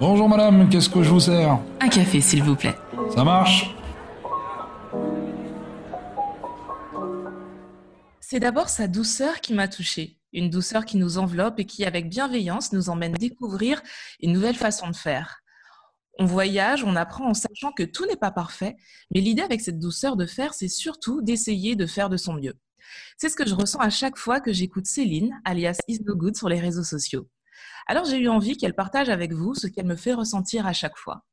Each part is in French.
Bonjour madame, qu'est-ce que je vous sers? Un café, s'il vous plaît. Ça marche? C'est d'abord sa douceur qui m'a touchée. Une douceur qui nous enveloppe et qui, avec bienveillance, nous emmène découvrir une nouvelle façon de faire. On voyage, on apprend en sachant que tout n'est pas parfait, mais l'idée avec cette douceur de faire, c'est surtout d'essayer de faire de son mieux. C'est ce que je ressens à chaque fois que j'écoute Céline, alias Is No Good, sur les réseaux sociaux. Alors j'ai eu envie qu'elle partage avec vous ce qu'elle me fait ressentir à chaque fois.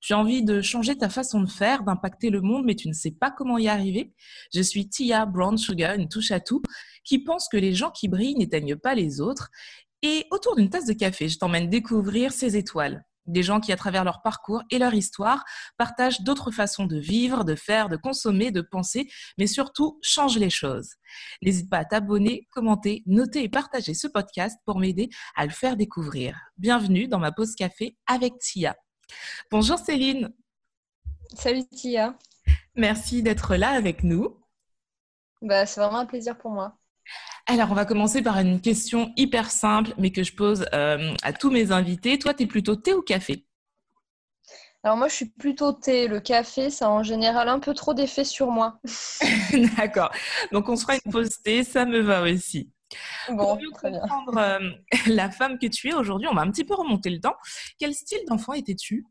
Tu as envie de changer ta façon de faire, d'impacter le monde, mais tu ne sais pas comment y arriver. Je suis Tia Brown Sugar, une touche à tout, qui pense que les gens qui brillent n'éteignent pas les autres. Et autour d'une tasse de café, je t'emmène découvrir ces étoiles. Des gens qui, à travers leur parcours et leur histoire, partagent d'autres façons de vivre, de faire, de consommer, de penser, mais surtout changent les choses. N'hésite pas à t'abonner, commenter, noter et partager ce podcast pour m'aider à le faire découvrir. Bienvenue dans ma pause café avec Tia. Bonjour Céline. Salut Tia. Merci d'être là avec nous. Bah, c'est vraiment un plaisir pour moi. Alors, on va commencer par une question hyper simple, mais que je pose euh, à tous mes invités. Toi, tu es plutôt thé ou café? Alors, moi, je suis plutôt thé. Le café, ça a en général un peu trop d'effet sur moi. D'accord. Donc, on se fera une pause thé, ça me va aussi. Bon, Pour très bien. comprendre euh, la femme que tu es aujourd'hui, on va un petit peu remonter le temps. Quel style d'enfant étais-tu?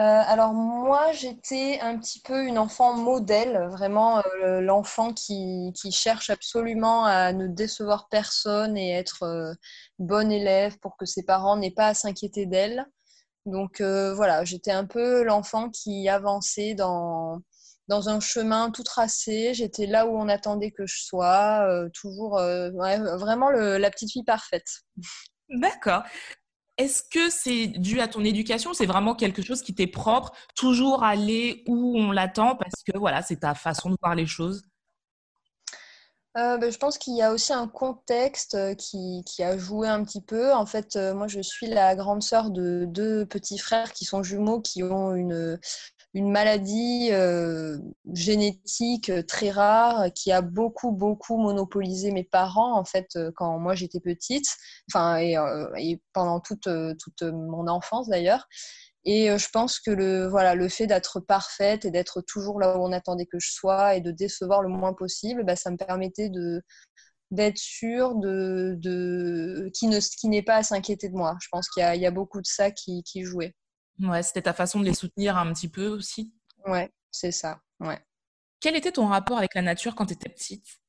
Alors moi, j'étais un petit peu une enfant modèle, vraiment euh, l'enfant qui, cherche absolument à ne décevoir personne et être euh, bonne élève pour que ses parents n'aient pas à s'inquiéter d'elle. Donc euh, voilà, j'étais un peu l'enfant qui avançait dans, dans un chemin tout tracé. J'étais là où on attendait que je sois, euh, toujours euh, vraiment la petite fille parfaite. D'accord. Est-ce que c'est dû à ton éducation? C'est vraiment quelque chose qui t'est propre, toujours aller où on l'attend parce que voilà, c'est ta façon de voir les choses? Euh, ben, je pense qu'il y a aussi un contexte euh, qui, qui a joué un petit peu. En fait, euh, moi, je suis la grande sœur de deux petits frères qui sont jumeaux, qui ont une, une maladie euh, génétique euh, très rare, qui a beaucoup, beaucoup monopolisé mes parents, en fait, euh, quand moi j'étais petite, enfin, et, pendant toute, toute mon enfance d'ailleurs. Et je pense que le, voilà, le fait d'être parfaite et d'être toujours là où on attendait que je sois et de décevoir le moins possible, bah, ça me permettait de, d'être sûre de, de, qui, ne, qui n'est pas à s'inquiéter de moi. Je pense qu'il y y a beaucoup de ça qui, qui jouait. Ouais, c'était ta façon de les soutenir un petit peu aussi. Ouais, c'est ça. Ouais. Quel était ton rapport avec la nature quand tu étais petite?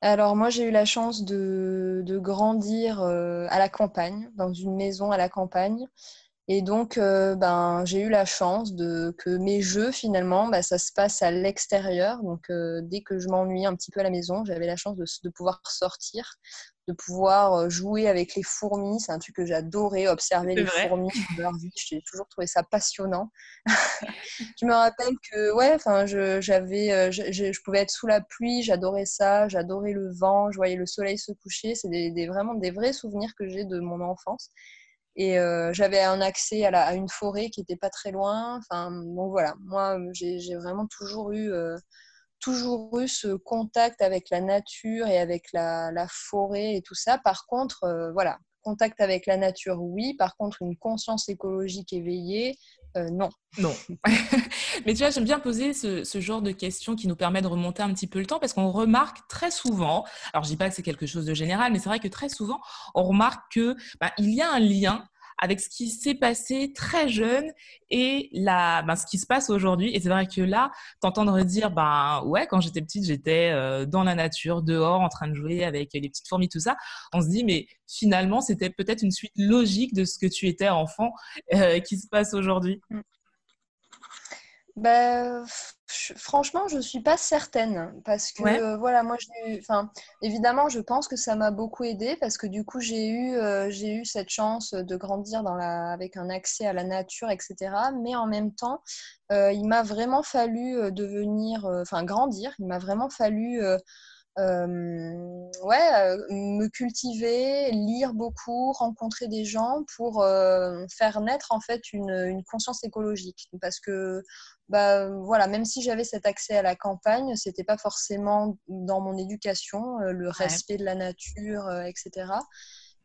Alors moi, j'ai eu la chance de, de grandir euh, à la campagne, dans une maison à la campagne. Et donc, euh, ben, j'ai eu la chance de, que mes jeux, finalement, bah, ça se passe à l'extérieur. Donc, euh, dès que je m'ennuyais un petit peu à la maison, j'avais la chance de, de pouvoir sortir, de pouvoir euh, jouer avec les fourmis. C'est un truc que j'adorais, observer les vrai fourmis de leur vie. J'ai toujours trouvé ça passionnant. je me rappelle que, ouais, enfin, je, j'avais, je, je- je pouvais être sous la pluie, j'adorais ça, j'adorais le vent, je voyais le soleil se coucher. C'est des, des- vraiment des vrais souvenirs que j'ai de mon enfance. Et euh, j'avais un accès à, la- à une forêt qui était pas très loin. Enfin, donc voilà, moi, j'ai j'ai vraiment toujours eu, euh, toujours eu ce contact avec la nature et avec la, la forêt et tout ça. Par contre, euh, voilà, contact avec la nature, oui. Par contre, une conscience écologique éveillée, euh, non. Non. Mais tu vois, j'aime bien poser ce, ce genre de questions qui nous permet de remonter un petit peu le temps parce qu'on remarque très souvent, alors je dis pas que c'est quelque chose de général, mais c'est vrai que très souvent, on remarque que bah, il y a un lien avec ce qui s'est passé très jeune et la, ben, ce qui se passe aujourd'hui. Et c'est vrai que là, t'entendre dire, ben ouais, quand j'étais petite, j'étais euh, dans la nature, dehors, en train de jouer avec les petites fourmis, tout ça. On se dit, mais finalement, c'était peut-être une suite logique de ce que tu étais enfant euh, qui se passe aujourd'hui. Ben, je- franchement, je suis pas certaine parce que Ouais. euh, voilà, moi enfin, évidemment, je pense que ça m'a beaucoup aidé parce que du coup, j'ai eu, euh, j'ai eu cette chance de grandir dans la, avec un accès à la nature, etc. Mais en même temps, euh, il m'a vraiment fallu euh, devenir, enfin, grandir. Il m'a vraiment fallu euh, ouais, me cultiver, lire beaucoup, rencontrer des gens pour faire naître en fait une, une, conscience écologique. Parce que bah, voilà, même si j'avais cet accès à la campagne, c'était pas forcément dans mon éducation, le respect de la nature, etc.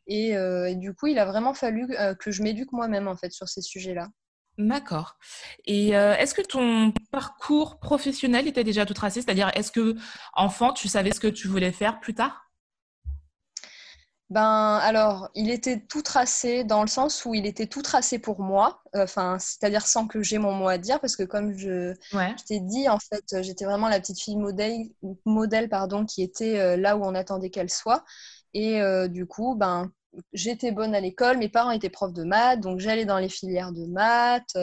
Et, et, du coup, il a vraiment fallu que je m'éduque moi-même en fait sur ces sujets-là. D'accord. Et euh, est-ce que ton parcours professionnel était déjà tout tracé? C'est-à-dire, est-ce que enfant, tu savais ce que tu voulais faire plus tard? Ben alors, il était tout tracé dans le sens où il était tout tracé pour moi, enfin, c'est-à-dire sans que j'ai mon mot à dire, parce que comme je, t'ai dit, en fait, j'étais vraiment la petite fille modèle, modèle pardon, qui était euh, là où on attendait qu'elle soit. Et euh, du coup, ben, j'étais bonne à l'école, mes parents étaient profs de maths, donc j'allais dans les filières de maths.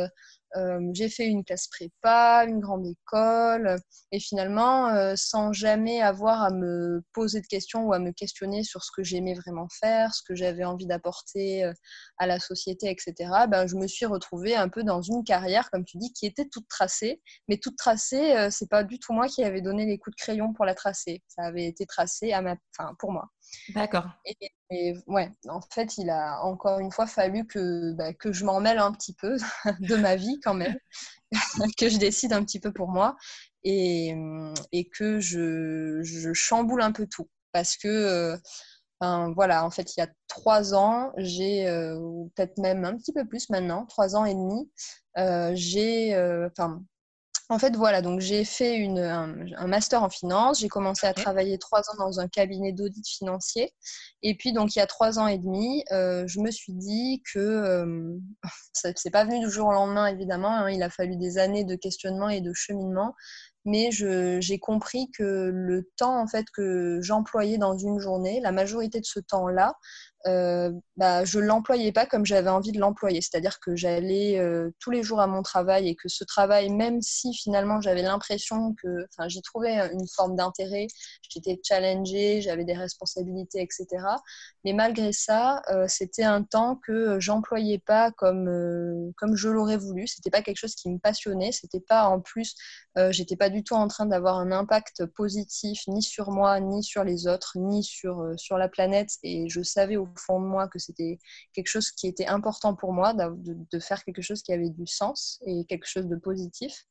Euh, j'ai fait une classe prépa, une grande école, et finalement, euh, sans jamais avoir à me poser de questions ou à me questionner sur ce que j'aimais vraiment faire, ce que j'avais envie d'apporter euh, à la société, etc., ben, je me suis retrouvée un peu dans une carrière, comme tu dis, qui était toute tracée. Mais toute tracée, c'est pas du tout moi qui avais donné les coups de crayon pour la tracer. Ça avait été tracé à ma... pour moi. D'accord. Et, ouais, en fait, il a encore une fois fallu que, bah, que je m'en mêle un petit peu de ma vie quand même, que je décide un petit peu pour moi et, et que je, je, chamboule un peu tout. Parce que, euh, voilà, en fait, il y a trois ans, j'ai, euh, peut-être même un petit peu plus maintenant, trois ans et demi, euh, j'ai, enfin, en fait, voilà, donc j'ai fait une, un, master en finance. J'ai commencé à travailler trois ans dans un cabinet d'audit financier. Et puis, donc, il y a trois ans et demi, euh, je me suis dit que euh, c'est pas venu du jour au lendemain, évidemment. Hein. il a fallu des années de questionnement et de cheminement. Mais j'ai compris que le temps en fait que j'employais dans une journée, la majorité de ce temps-là, euh, bah, je ne l'employais pas comme j'avais envie de l'employer. C'est-à-dire que j'allais euh, tous les jours à mon travail et que ce travail, même si finalement j'avais l'impression que j'y trouvais une forme d'intérêt, j'étais challengée, j'avais des responsabilités, etc. Mais malgré ça, euh, c'était un temps que j'employais pas comme, comme je l'aurais voulu. C'était pas quelque chose qui me passionnait. C'était pas en plus, j'étais pas du tout en train d'avoir un impact positif ni sur moi, ni sur les autres, ni sur, sur la planète. Et je savais au fond de moi que c'était quelque chose qui était important pour moi, de, faire quelque chose qui avait du sens et quelque chose de positif.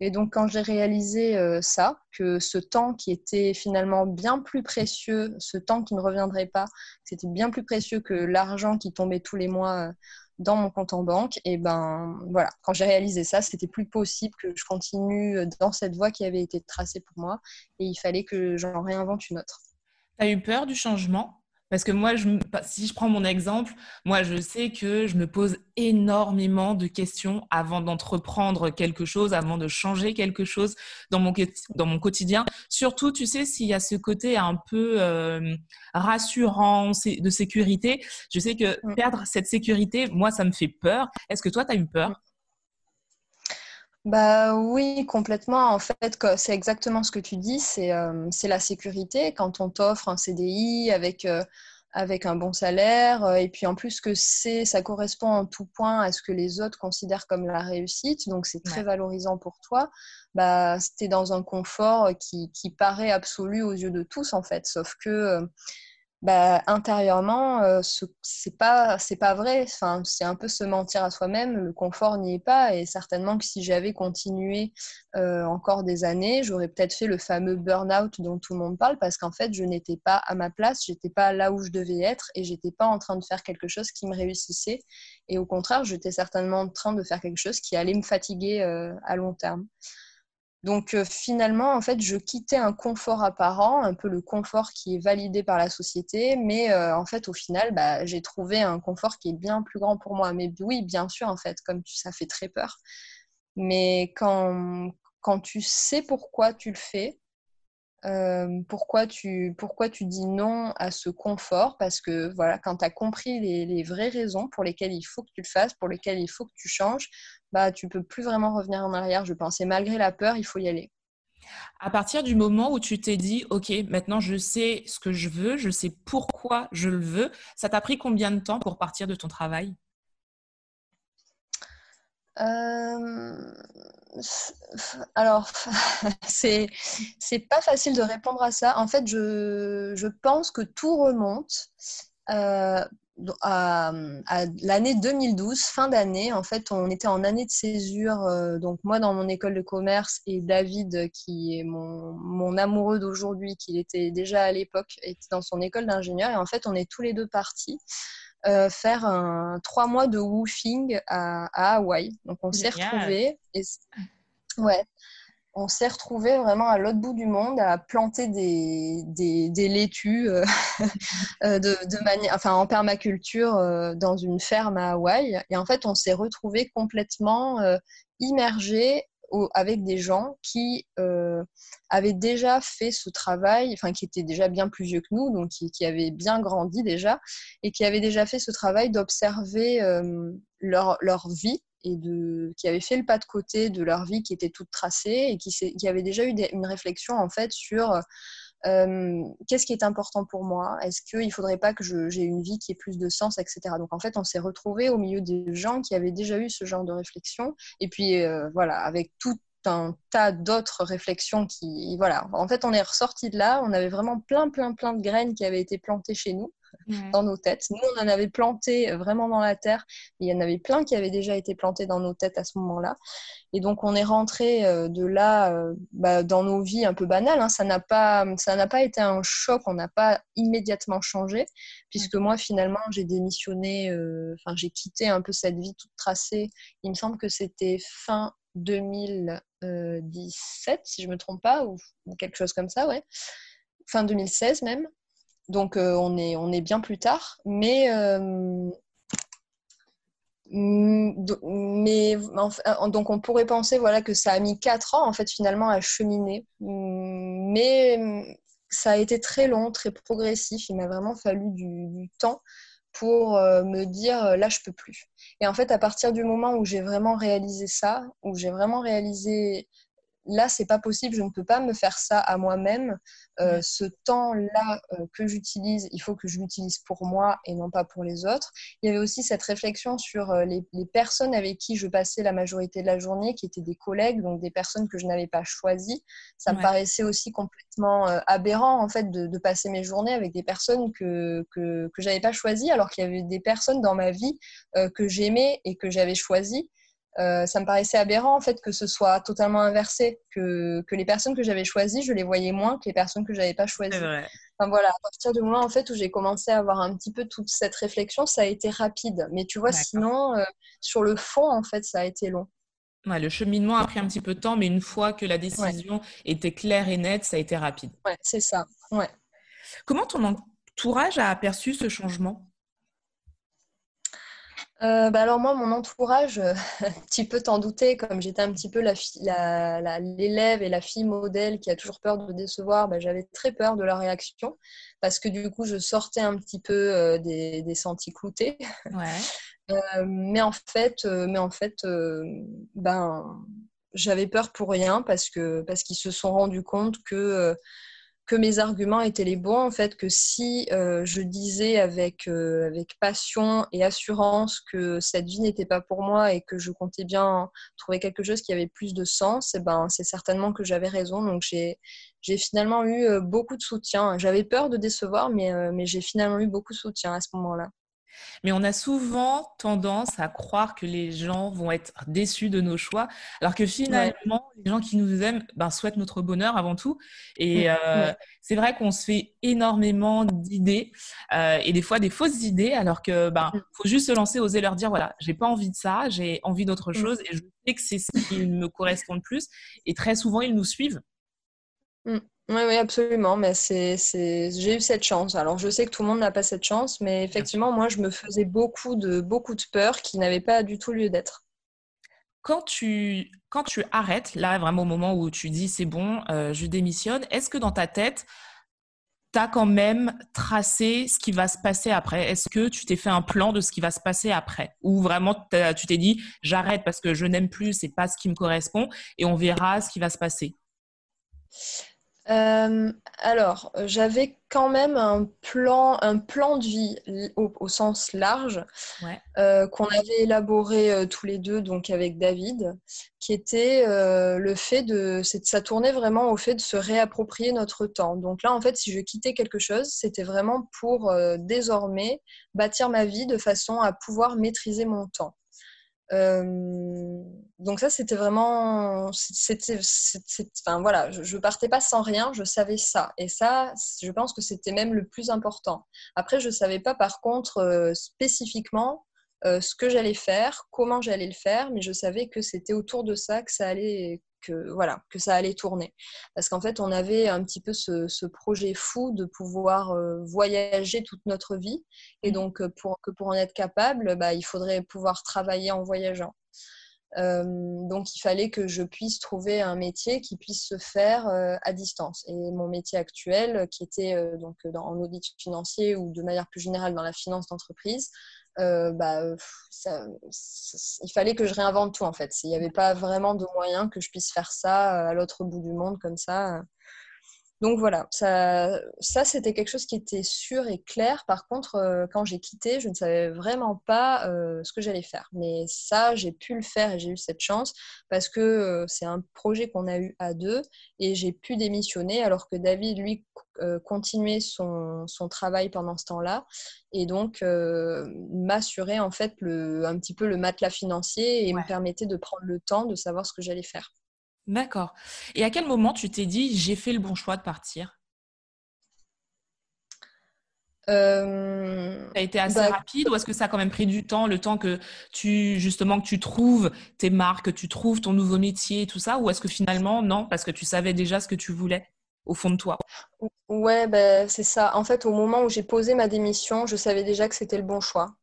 Et donc quand j'ai réalisé euh, ça, que ce temps qui était finalement bien plus précieux, ce temps qui ne reviendrait pas, c'était bien plus précieux que l'argent qui tombait tous les mois euh, dans mon compte en banque, et ben voilà, quand j'ai réalisé ça, c'était plus possible que je continue dans cette voie qui avait été tracée pour moi, et il fallait que j'en réinvente une autre. Tu eu peur du changement? Parce que moi, je, si je prends mon exemple, moi, je sais que je me pose énormément de questions avant d'entreprendre quelque chose, avant de changer quelque chose dans mon, dans mon quotidien. Surtout, tu sais, s'il y a ce côté un peu euh, rassurant de sécurité, je sais que perdre cette sécurité, moi, ça me fait peur. Est-ce que toi, tu as eu peur bah oui, complètement. En fait, c'est exactement ce que tu dis, c'est euh, la sécurité. Quand on t'offre un CDI avec, euh, avec un bon salaire, euh, et puis en plus que c'est, ça correspond en tout point à ce que les autres considèrent comme la réussite, donc c'est très valorisant pour toi, bah, tu dans un confort qui, qui, paraît absolu aux yeux de tous, en fait. Sauf que bah, intérieurement, euh, ce c'est pas c'est pas vrai. Enfin, c'est un peu se mentir à soi-même. Le confort n'y est pas. Et certainement que si j'avais continué euh, encore des années, j'aurais peut-être fait le fameux burn-out dont tout le monde parle parce qu'en fait, je n'étais pas à ma place, j'étais pas là où je devais être et j'étais pas en train de faire quelque chose qui me réussissait. Et au contraire, j'étais certainement en train de faire quelque chose qui allait me fatiguer euh, à long terme. Donc euh, finalement, en fait, je quittais un confort apparent, un peu le confort qui est validé par la société, mais euh, en fait, au final, bah, j'ai trouvé un confort qui est bien plus grand pour moi. Mais oui, bien sûr, en fait, comme ça fait très peur. Mais quand, tu sais pourquoi tu le fais, euh, pourquoi, tu, dis non à ce confort? Parce que voilà, quand tu as compris les, vraies raisons pour lesquelles il faut que tu le fasses, pour lesquelles il faut que tu changes, bah, tu peux plus vraiment revenir en arrière, je pense. Et malgré la peur, il faut y aller. À partir du moment où tu t'es dit, OK, maintenant je sais ce que je veux, je sais pourquoi je le veux, ça t'a pris combien de temps pour partir de ton travail? Euh, alors, c'est c'est pas facile de répondre à ça. En fait, je, je pense que tout remonte euh, à, l'année 2012, fin d'année. En fait, on était en année de césure. Euh, donc, moi, dans mon école de commerce et David, qui est mon, mon amoureux d'aujourd'hui, qui était déjà à l'époque, était dans son école d'ingénieur. Et en fait, on est tous les deux partis. Euh, faire un trois mois de woofing à, à Hawaï. Donc on s'est retrouvés. ouais, on s'est retrouvés vraiment à l'autre bout du monde à planter des, des, laitues euh, euh, de, en permaculture dans une ferme à Hawaï. Et en fait, on s'est retrouvés complètement immergés avec des gens qui euh, avaient déjà fait ce travail, enfin qui étaient déjà bien plus vieux que nous, donc qui, qui avaient bien grandi déjà, et qui avaient déjà fait ce travail d'observer euh, leur, leur, vie qui avaient fait le pas de côté de leur vie qui était toute tracée et qui, qui avaient déjà eu une réflexion en fait sur euh, qu'est-ce qui est important pour moi? Est-ce qu'il ne faudrait pas que j'ai une vie qui ait plus de sens, etc. Donc en fait, on s'est retrouvé au milieu des gens qui avaient déjà eu ce genre de réflexion. Et puis euh, voilà, avec tout un tas d'autres réflexions qui, voilà, en fait, on est ressorti de là. On avait vraiment plein, plein, plein de graines qui avaient été plantées chez nous dans nos têtes. Nous, on en avait planté vraiment dans la terre. il y en avait plein qui avaient déjà été plantés dans nos têtes à ce moment-là. Et donc, on est rentré euh, de là euh, bah, dans nos vies un peu banales. Hein. Ça n'a pas, ça n'a pas été un choc. On n'a pas immédiatement changé, puisque moi, finalement, j'ai démissionné. Euh, enfin, j'ai quitté un peu cette vie toute tracée. Il me semble que c'était fin 2017, si je me trompe pas, ou quelque chose comme ça, ouais. Fin 2016 même. Donc euh, on, est, bien plus tard. Mais, euh, euh, donc on pourrait penser voilà, que ça a mis 4 ans en fait finalement à cheminer. Mais ça a été très long, très progressif. Il m'a vraiment fallu du, temps pour me dire là je peux plus. Et en fait à partir du moment où j'ai vraiment réalisé ça, où j'ai vraiment réalisé là, c'est pas possible, je ne peux pas me faire ça à moi-même. Euh, ce temps-là euh, que j'utilise, il faut que je l'utilise pour moi et non pas pour les autres. Il y avait aussi cette réflexion sur euh, les, personnes avec qui je passais la majorité de la journée, qui étaient des collègues, donc des personnes que je n'avais pas choisies. Ça me paraissait aussi complètement aberrant en fait de, passer mes journées avec des personnes que que, que j'avais pas choisies, alors qu'il y avait des personnes dans ma vie que j'aimais et que j'avais choisies. Euh, ça me paraissait aberrant en fait que ce soit totalement inversé, que, que les personnes que j'avais choisies, je les voyais moins que les personnes que j'avais pas choisies. Enfin voilà, à partir du moment en fait où j'ai commencé à avoir un petit peu toute cette réflexion, ça a été rapide. Mais tu vois, sinon euh, sur le fond en fait, ça a été long. Ouais, le cheminement a pris un petit peu de temps, mais une fois que la décision était claire et nette, ça a été rapide. Ouais, c'est ça. Ouais. Comment ton entourage a aperçu ce changement? Euh, bah alors moi, mon entourage, euh, tu peux t'en douter, comme j'étais un petit peu l'élève et la fille modèle qui a toujours peur de décevoir, bah, j'avais très peur de leur réaction parce que du coup, je sortais un petit peu euh, des, des, sentiers cloutés. mais en fait, mais en fait ben, j'avais peur pour rien parce que parce qu'ils se sont rendus compte que que mes arguments étaient les bons, en fait, que si euh, je disais avec, euh, avec passion et assurance que cette vie n'était pas pour moi et que je comptais bien trouver quelque chose qui avait plus de sens, et eh ben, c'est certainement que j'avais raison. Donc j'ai, j'ai finalement eu euh, beaucoup de soutien. J'avais peur de décevoir, mais, mais j'ai finalement eu beaucoup de soutien à ce moment-là. Mais on a souvent tendance à croire que les gens vont être déçus de nos choix, alors que finalement, les gens qui nous aiment ben, souhaitent notre bonheur avant tout. Et euh, c'est vrai qu'on se fait énormément d'idées euh, et des fois des fausses idées, alors que ben mm. faut juste se lancer, oser leur dire voilà, j'ai pas envie de ça, j'ai envie d'autre mm. chose et je sais que c'est ce qui me correspond le plus. Et très souvent, ils nous suivent. Mm. Oui, oui, absolument. Mais c'est, c'est... J'ai eu cette chance. Alors, je sais que tout le monde n'a pas cette chance, mais effectivement, moi, je me faisais beaucoup de, beaucoup de peurs qui n'avaient pas du tout lieu d'être. Quand tu, quand tu arrêtes, là, vraiment au moment où tu dis c'est bon, euh, je démissionne, est-ce que dans ta tête, tu as quand même tracé ce qui va se passer après? Est-ce que tu t'es fait un plan de ce qui va se passer après? Ou vraiment tu t'es dit j'arrête parce que je n'aime plus, c'est pas ce qui me correspond et on verra ce qui va se passer? Euh, alors, j'avais quand même un plan, un plan de vie au, sens large euh, qu'on avait élaboré euh, tous les deux, donc avec David, qui était le fait de, ça tournait vraiment au fait de se réapproprier notre temps. Donc là, en fait, si je quittais quelque chose, c'était vraiment pour désormais bâtir ma vie de façon à pouvoir maîtriser mon temps. Donc ça, c'était vraiment, c'était, enfin voilà, je, je, partais pas sans rien, je savais ça. Et ça, je pense que c'était même le plus important. Après, je savais pas par contre euh, spécifiquement euh, ce que j'allais faire, comment j'allais le faire, mais je savais que c'était autour de ça que ça allait, que voilà que ça allait tourner. Parce qu'en fait on avait un petit peu ce, projet fou de pouvoir euh, voyager toute notre vie. Et mmh. donc euh, pour que pour en être capable bah, il faudrait pouvoir travailler en voyageant. Euh, donc il fallait que je puisse trouver un métier qui puisse se faire à distance. Et mon métier actuel qui était donc dans, en audit financier ou de manière plus générale dans la finance d'entreprise euh, bah, il fallait que je réinvente tout en fait. Il n'y avait pas vraiment de moyen que je puisse faire ça euh, à l'autre bout du monde comme ça. Donc voilà, ça, ça c'était quelque chose qui était sûr et clair. Par contre, euh, quand j'ai quitté, je ne savais vraiment pas euh, ce que j'allais faire. Mais ça, j'ai pu le faire et j'ai eu cette chance parce que euh, c'est un projet qu'on a eu à deux et j'ai pu démissionner alors que David, lui, continuait son, son, travail pendant ce temps-là et donc m'assurait en fait le, un petit peu le matelas financier et me permettait de prendre le temps de savoir ce que j'allais faire. D'accord. Et à quel moment tu t'es dit j'ai fait le bon choix de partir? Euh... Ça a été assez bah, rapide ou est-ce que ça a quand même pris du temps, le temps que tu justement que tu trouves tes marques, que tu trouves ton nouveau métier et tout ça, ou est-ce que finalement non parce que tu savais déjà ce que tu voulais au fond de toi? Ouais, ben, c'est ça. En fait, au moment où j'ai posé ma démission, je savais déjà que c'était le bon choix.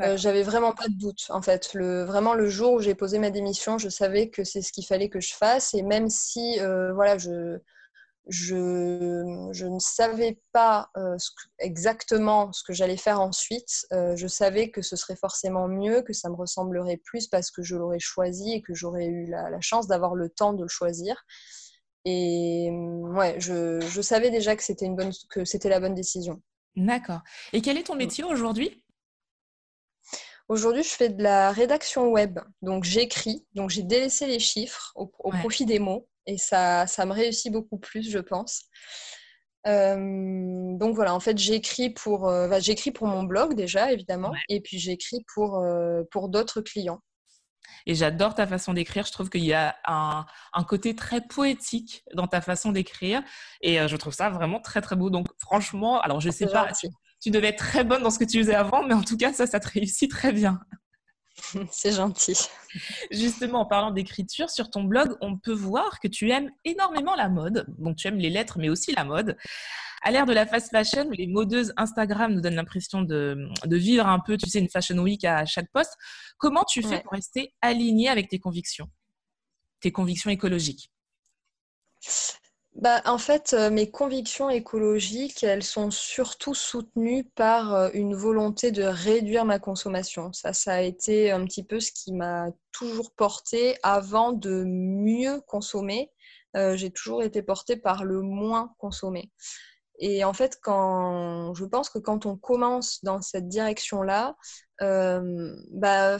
Euh, j'avais vraiment pas de doute. En fait, le, vraiment le jour où j'ai posé ma démission, je savais que c'est ce qu'il fallait que je fasse. Et même si, euh, voilà, je, je, je, ne savais pas euh, exactement ce que j'allais faire ensuite, je savais que ce serait forcément mieux, que ça me ressemblerait plus parce que je l'aurais choisi et que j'aurais eu la, la chance d'avoir le temps de le choisir. Et ouais, je, je savais déjà que c'était une bonne, que c'était la bonne décision. D'accord. Et quel est ton mm. métier aujourd'hui? Aujourd'hui, je fais de la rédaction web. Donc, j'écris. Donc, j'ai délaissé les chiffres au, profit des mots. Et ça, ça me réussit beaucoup plus, je pense. Euh, donc voilà, en fait, j'écris pour, euh, bah, j'écris pour mon blog déjà, évidemment, et puis j'écris pour, euh, pour d'autres clients. Et j'adore ta façon d'écrire. Je trouve qu'il y a un, un, côté très poétique dans ta façon d'écrire. Et je trouve ça vraiment très, très beau. Donc, franchement, alors je ne sais pas, tu devais être très bonne dans ce que tu faisais avant, mais en tout cas, ça, ça te réussit très bien. C'est gentil. Justement, en parlant d'écriture, sur ton blog, on peut voir que tu aimes énormément la mode. Donc, tu aimes les lettres, mais aussi la mode. À l'ère de la fast fashion, les modeuses Instagram nous donnent l'impression de, vivre un peu, tu sais, une fashion week à chaque poste. Comment tu fais pour rester aligné avec tes convictions, tes convictions écologiques? Bah, en fait, euh, mes convictions écologiques, elles sont surtout soutenues par euh, une volonté de réduire ma consommation. Ça, ça a été un petit peu ce qui m'a toujours porté avant de mieux consommer. Euh, j'ai toujours été portée par le moins consommer. Et en fait, quand je pense que quand on commence dans cette direction-là, bah,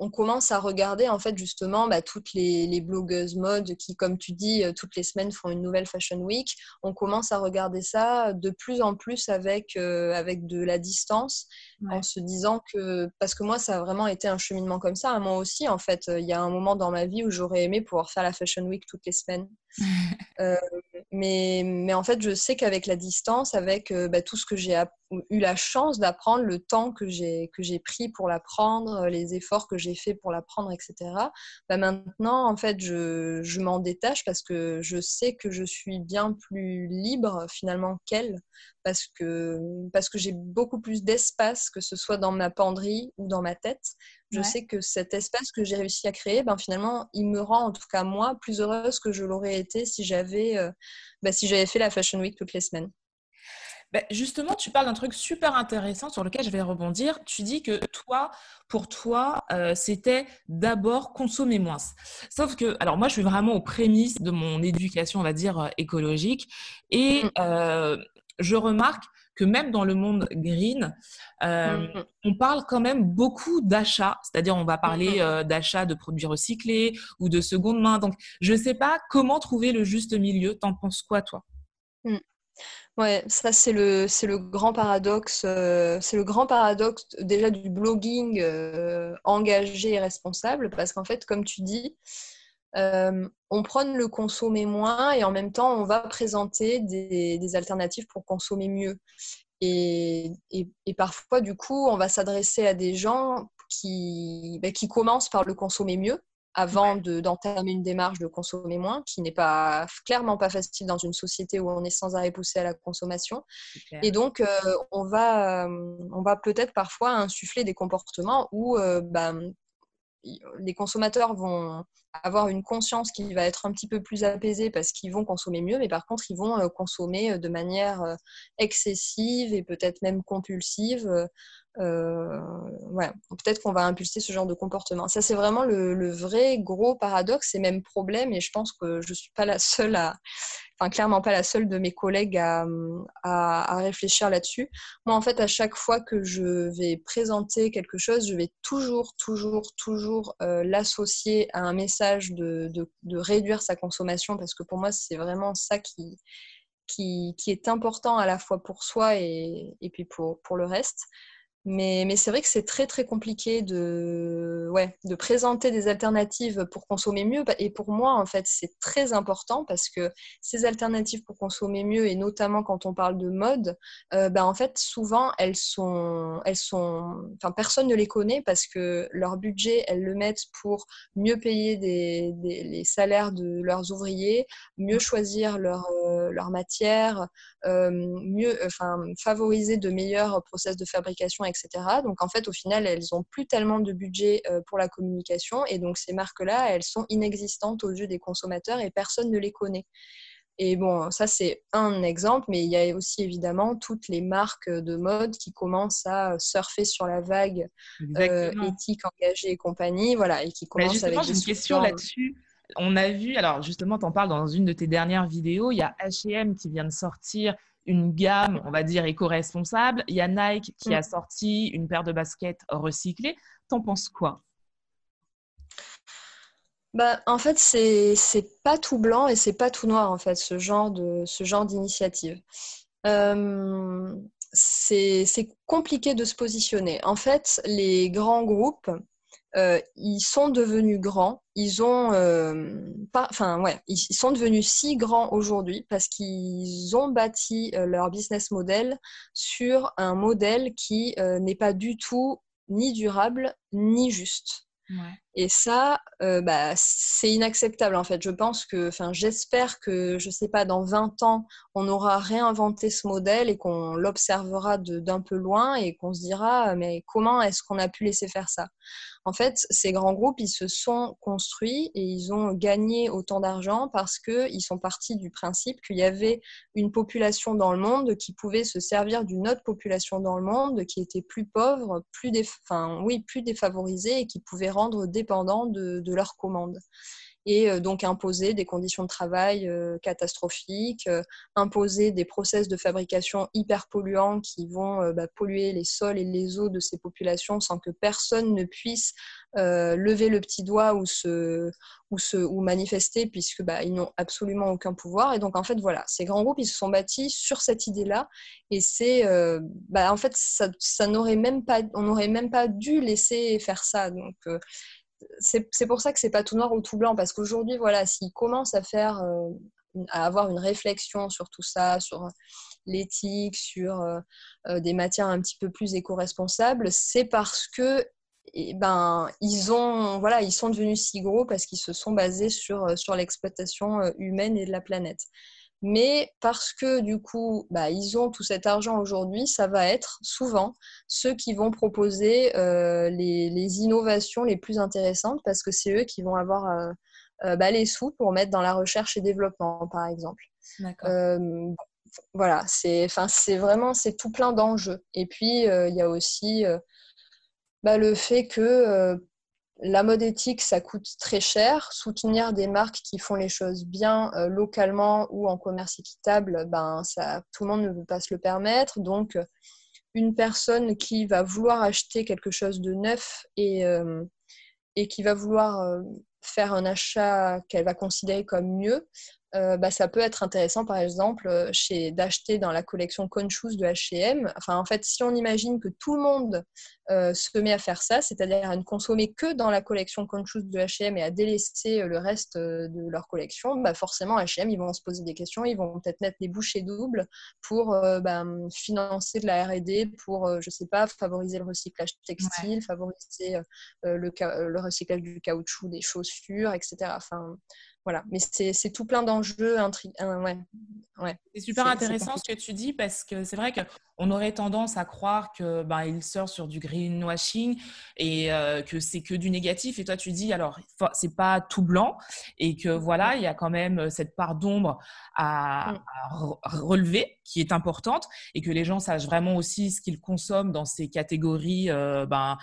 on commence à regarder en fait justement bah, toutes les, blogueuses mode qui, comme tu dis, euh, toutes les semaines font une nouvelle Fashion Week. On commence à regarder ça de plus en plus avec, euh, avec de la distance, en se disant que, parce que moi, ça a vraiment été un cheminement comme ça. Moi aussi, en fait, il y a un moment dans ma vie où j'aurais aimé pouvoir faire la Fashion Week toutes les semaines. Euh, mais, mais, en fait, je sais qu'avec la distance, avec bah, tout ce que j'ai eu la chance d'apprendre, le temps que j'ai pris pour l'apprendre, les efforts que j'ai fait pour l'apprendre, etc. Bah maintenant, en fait, je, je m'en détache parce que je sais que je suis bien plus libre finalement qu'elle parce que, parce que j'ai beaucoup plus d'espace, que ce soit dans ma penderie ou dans ma tête. Je sais que cet espace que j'ai réussi à créer, ben, finalement, il me rend, en tout cas moi, plus heureuse que je l'aurais été si j'avais euh, si j'avais fait la Fashion Week toutes les semaines. Ben, justement, tu parles d'un truc super intéressant sur lequel je vais rebondir. Tu dis que toi, pour toi, euh, c'était d'abord consommer moins. Sauf que, alors moi, je suis vraiment aux prémices de mon éducation, on va dire, euh, écologique. Et mm. euh, je remarque que même dans le monde green, mm-hmm. on parle quand même beaucoup d'achats, c'est-à-dire on va parler mm-hmm. d'achats de produits recyclés ou de seconde main. Donc, je ne sais pas comment trouver le juste milieu. T'en penses quoi, toi? Mm. Ouais, ça c'est le, c'est le grand paradoxe. Euh, c'est le grand paradoxe déjà du blogging euh, engagé et responsable, parce qu'en fait, comme tu dis, euh, on prône le consommer moins et en même temps, on va présenter des, alternatives pour consommer mieux. Et, et, parfois, du coup, on va s'adresser à des gens qui, bah, qui commencent par le consommer mieux avant d'entamer une démarche de consommer moins, qui n'est pas clairement pas facile dans une société où on est sans arrêt poussé à la consommation. Et donc, euh, on va, euh, on va peut-être parfois insuffler des comportements où euh, ben, les consommateurs vont avoir une conscience qui va être un petit peu plus apaisée parce qu'ils vont consommer mieux, mais par contre, ils vont consommer de manière excessive et peut-être même compulsive euh, ouais, peut-être qu'on va impulser ce genre de comportement. Ça, c'est vraiment le, vrai gros paradoxe et même problème. Et je pense que je ne suis pas la seule à, enfin, clairement pas la seule de mes collègues à, à, réfléchir là-dessus. Moi, en fait, à chaque fois que je vais présenter quelque chose, je vais toujours, toujours, toujours euh, l'associer à un message de, de, réduire sa consommation parce que pour moi, c'est vraiment ça qui, qui, qui, est important à la fois pour soi et, et puis pour, pour le reste. Mais, c'est vrai que c'est très très compliqué de, ouais, de présenter des alternatives pour consommer mieux. Et pour moi, en fait, c'est très important parce que ces alternatives pour consommer mieux, et notamment quand on parle de mode, euh, ben, en fait, souvent, elles sont, elles sont, enfin, personne ne les connaît parce que leur budget, elles le mettent pour mieux payer des les salaires de leurs ouvriers, mieux choisir leur, euh, leur matière, euh, mieux, enfin, favoriser de meilleurs process de fabrication etc. Donc en fait, au final, elles n'ont plus tellement de budget euh, pour la communication et donc ces marques-là, elles sont inexistantes aux yeux des consommateurs et personne ne les connaît. Et bon, ça c'est un exemple, mais il y a aussi évidemment toutes les marques de mode qui commencent à surfer sur la vague euh, éthique, engagée et compagnie, voilà, et qui commencent avec j'ai une question là-dessus. On a vu, alors justement, tu en parles dans une de tes dernières vidéos, il y a H&M qui vient de sortir une gamme, on va dire, éco-responsable. Il y a Nike qui a mm. sorti une paire de baskets recyclées. T'en penses quoi? Bah, en fait, c'est pas tout blanc et c'est pas tout noir, en fait, ce genre de ce genre d'initiative. Euh, c'est compliqué de se positionner. En fait, les grands groupes, euh, ils sont devenus grands. Ils ont, euh, enfin ouais, ils sont devenus si grands aujourd'hui parce qu'ils ont bâti euh, leur business model sur un modèle qui n'est pas du tout ni durable ni juste. Et ça, euh, bah, c'est inacceptable en fait. Je pense que, enfin, j'espère que, je sais pas, dans 20 ans, on aura réinventé ce modèle et qu'on l'observera d'un peu loin et qu'on se dira, mais comment est-ce qu'on a pu laisser faire ça? En fait, ces grands groupes, ils se sont construits et ils ont gagné autant d'argent parce qu'ils sont partis du principe qu'il y avait une population dans le monde qui pouvait se servir d'une autre population dans le monde qui était plus pauvre, plus, enfin, oui, plus défavorisée et qui pouvait rendre dépendants de, de leurs commandes. Et euh, donc imposer des conditions de travail euh, catastrophiques, euh, imposer des process de fabrication hyper polluants qui vont bah, polluer les sols et les eaux de ces populations sans que personne ne puisse lever le petit doigt ou se, ou se ou manifester puisque bah, ils n'ont absolument aucun pouvoir. Et donc en fait voilà ces grands groupes ils se sont bâtis sur cette idée là et c'est bah, en fait ça, ça n'aurait même pas on n'aurait même pas dû laisser faire ça. Donc c'est pour ça que c'est pas tout noir ou tout blanc, parce qu'aujourd'hui, voilà, s'ils commencent à faire, euh, avoir une réflexion sur tout ça, sur l'éthique, sur euh, euh, des matières un petit peu plus éco-responsables, c'est parce que eh ben, ils, voilà, ils sont devenus si gros parce qu'ils se sont basés sur, sur l'exploitation humaine et de la planète. Mais parce que du coup, bah, ils ont tout cet argent aujourd'hui, ça va être souvent ceux qui vont proposer euh, les, innovations les plus intéressantes parce que c'est eux qui vont avoir euh, euh, bah, les sous pour mettre dans la recherche et développement, par exemple. voilà, c'est vraiment c'est tout plein d'enjeux. Et puis, il y a aussi bah, le fait que la mode éthique, ça coûte très cher. Soutenir des marques qui font les choses bien localement ou en commerce équitable, ben, ça, tout le monde ne peut pas se le permettre. Donc, une personne qui va vouloir acheter quelque chose de neuf et, et qui va vouloir faire un achat qu'elle va considérer comme mieux, euh, bah, ça peut être intéressant, par exemple, euh, chez, d'acheter dans la collection Conscious de H&M. Enfin, en fait, si on imagine que tout le monde euh, se met à faire ça, c'est-à-dire à ne consommer que dans la collection Conscious de H&M et à délaisser le reste de leur collection, bah, forcément, H&M, ils vont se poser des questions, ils vont peut-être mettre les bouchées doubles pour bah, financer de la R&D, pour, je sais pas, favoriser le recyclage textile, favoriser le, le, recyclage du caoutchouc des chaussures, etc. Enfin, voilà, mais c'est tout plein d'enjeux. Ouais, ouais. C'est super intéressant ce que tu dis parce que c'est vrai qu'on aurait tendance à croire que ben, il sort sur du greenwashing et euh, que c'est que du négatif. Et toi, tu dis alors c'est pas tout blanc et que voilà, il y a quand même euh, cette part d'ombre à, mm. relever qui est importante et que les gens sachent vraiment aussi ce qu'ils consomment dans ces catégories euh, ben,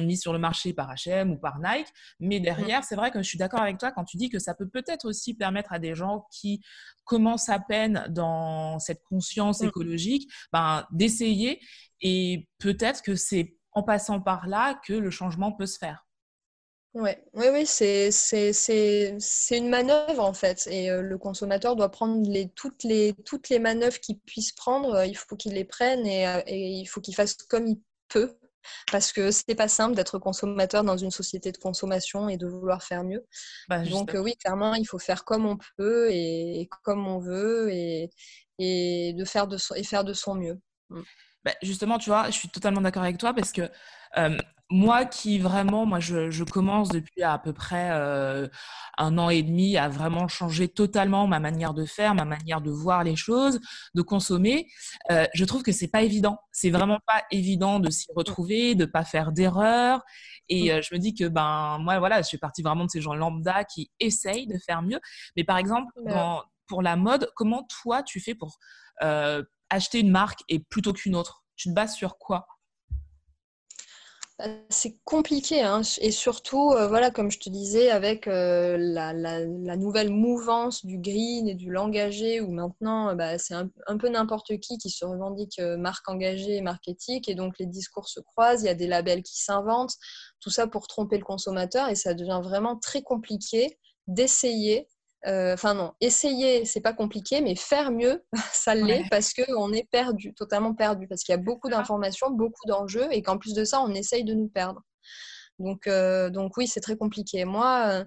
mises sur le marché par H&M ou par Nike. Mais derrière, mm. c'est vrai que je suis d'accord avec toi quand tu dis que ça peut peut-être aussi permettre à des gens qui commencent à peine dans cette conscience mmh. écologique ben, d'essayer et peut-être que c'est en passant par là que le changement peut se faire. Ouais. Oui, oui, c'est, une manœuvre en fait. Et euh, le consommateur doit prendre les, toutes, les, toutes les manœuvres qu'il puisse prendre. Il faut qu'il les prenne et, euh, et il faut qu'il fasse comme il peut parce que c'est pas simple d'être consommateur dans une société de consommation et de vouloir faire mieux. Bah, Donc euh, oui, clairement, il faut faire comme on peut et, comme on veut et, et de faire de son, et faire de son mieux. Mm. Bah, justement, tu vois, je suis totalement d'accord avec toi parce que euh, moi qui vraiment, moi je, commence depuis à, peu près euh, un an et demi à vraiment changer totalement ma manière de faire, ma manière de voir les choses, de consommer. Euh, je trouve que c'est pas évident. C'est vraiment pas évident de s'y retrouver, de pas faire d'erreurs. Et mm. je me dis que ben moi voilà, je fais partie vraiment de ces gens lambda qui essayent de faire mieux. Mais par exemple, pour la mode, comment toi tu fais pour acheter une marque et plutôt qu'une autre? Tu te bases sur quoi? Bah, c'est compliqué, hein. et surtout, euh, voilà, comme je te disais, avec euh, la, nouvelle mouvance du green et du l'engagé, où maintenant, euh, bah, c'est un, peu n'importe qui qui se revendique marque engagée et marque éthique, et donc les discours se croisent, il y a des labels qui s'inventent, tout ça pour tromper le consommateur, et ça devient vraiment très compliqué d'essayer euh, enfin non, essayer, c'est pas compliqué, mais faire mieux, ça l'est parce qu'on est perdu, totalement perdu, parce qu'il y a beaucoup d'informations, beaucoup d'enjeux, et qu'en plus de ça, on essaye de nous perdre. Donc, euh, donc oui, c'est très compliqué. Moi, euh,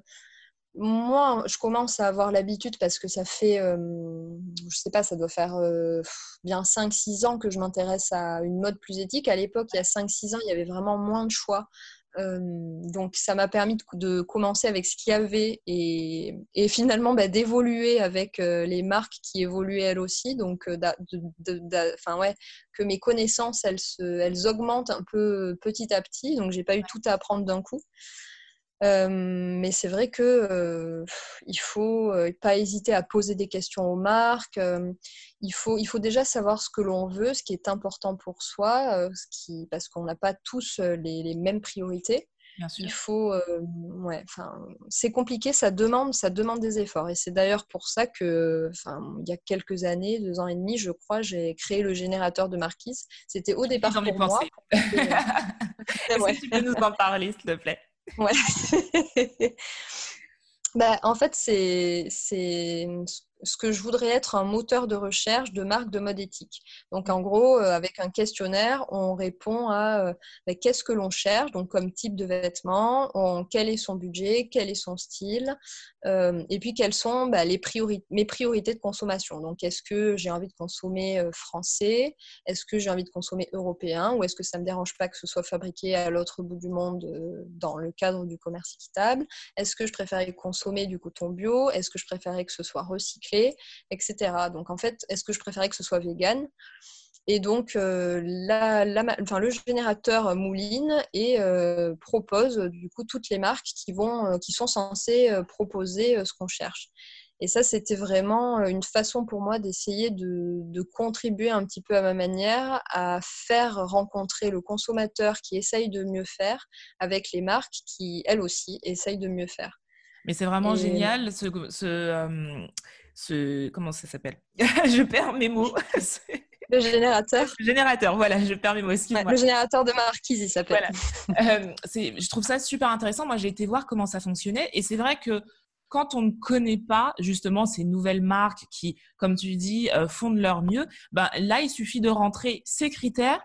moi, je commence à avoir l'habitude parce que ça fait, je sais pas, ça doit faire bien 5-6 ans que je m'intéresse à une mode plus éthique. À l'époque, il y a 5-6 ans, il y avait vraiment moins de choix. Euh, donc ça m'a permis de, commencer avec ce qu'il y avait et, finalement bah, d'évoluer avec euh, les marques qui évoluaient elles aussi. Donc euh, ouais, que mes connaissances elles, elles augmentent un peu petit à petit. Donc j'ai pas eu tout à apprendre d'un coup. Euh, mais c'est vrai que euh, il faut pas hésiter à poser des questions aux marques. il, faut, il faut déjà savoir ce que l'on veut, ce qui est important pour soi, ce qui, parce qu'on n'a pas tous les, les, mêmes priorités. Bien sûr. Il faut, ouais, enfin, c'est compliqué, ça demande, ça demande des efforts. Et c'est d'ailleurs pour ça que, enfin, il y a quelques années, deux ans et demi, je crois, j'ai créé le générateur de marquise. C'était au départ pour moi. Est-ce que tu peux nous en parler, s'il te plaît? Ouais. bah, en fait, c'est ce que je voudrais être un moteur de recherche de marque de mode éthique. Donc en gros, euh, avec un questionnaire, on répond à euh, bah, qu'est-ce que l'on cherche, donc comme type de vêtement, quel est son budget, quel est son style, euh, et puis quelles sont bah, les mes priorités de consommation. Donc est-ce que j'ai envie de consommer français, est-ce que j'ai envie de consommer européen, ou est-ce que ça ne me dérange pas que ce soit fabriqué à l'autre bout du monde dans le cadre du commerce équitable, est-ce que je préférais consommer du coton bio, est-ce que je préférais que ce soit recyclé? Etc. Donc en fait, est-ce que je préférais que ce soit vegan? Et donc, euh, enfin, le générateur mouline et euh, propose du coup toutes les marques qui, vont, euh, qui sont censées proposer ce qu'on cherche. Et ça, c'était vraiment une façon pour moi d'essayer de, de, contribuer un petit peu à ma manière à faire rencontrer le consommateur qui essaye de mieux faire avec les marques qui, elles aussi, essayent de mieux faire. Mais c'est vraiment génial ce, ce, ce, comment ça s'appelle? Je perds mes mots. Le générateur. Le générateur, voilà, je perds mes mots. le générateur de marquise, il s'appelle. Voilà. euh, je trouve ça super intéressant. Moi, j'ai été voir comment ça fonctionnait. Et c'est vrai que quand on ne connaît pas justement ces nouvelles marques qui, comme tu dis, euh, font de leur mieux, ben, là, il suffit de rentrer ces critères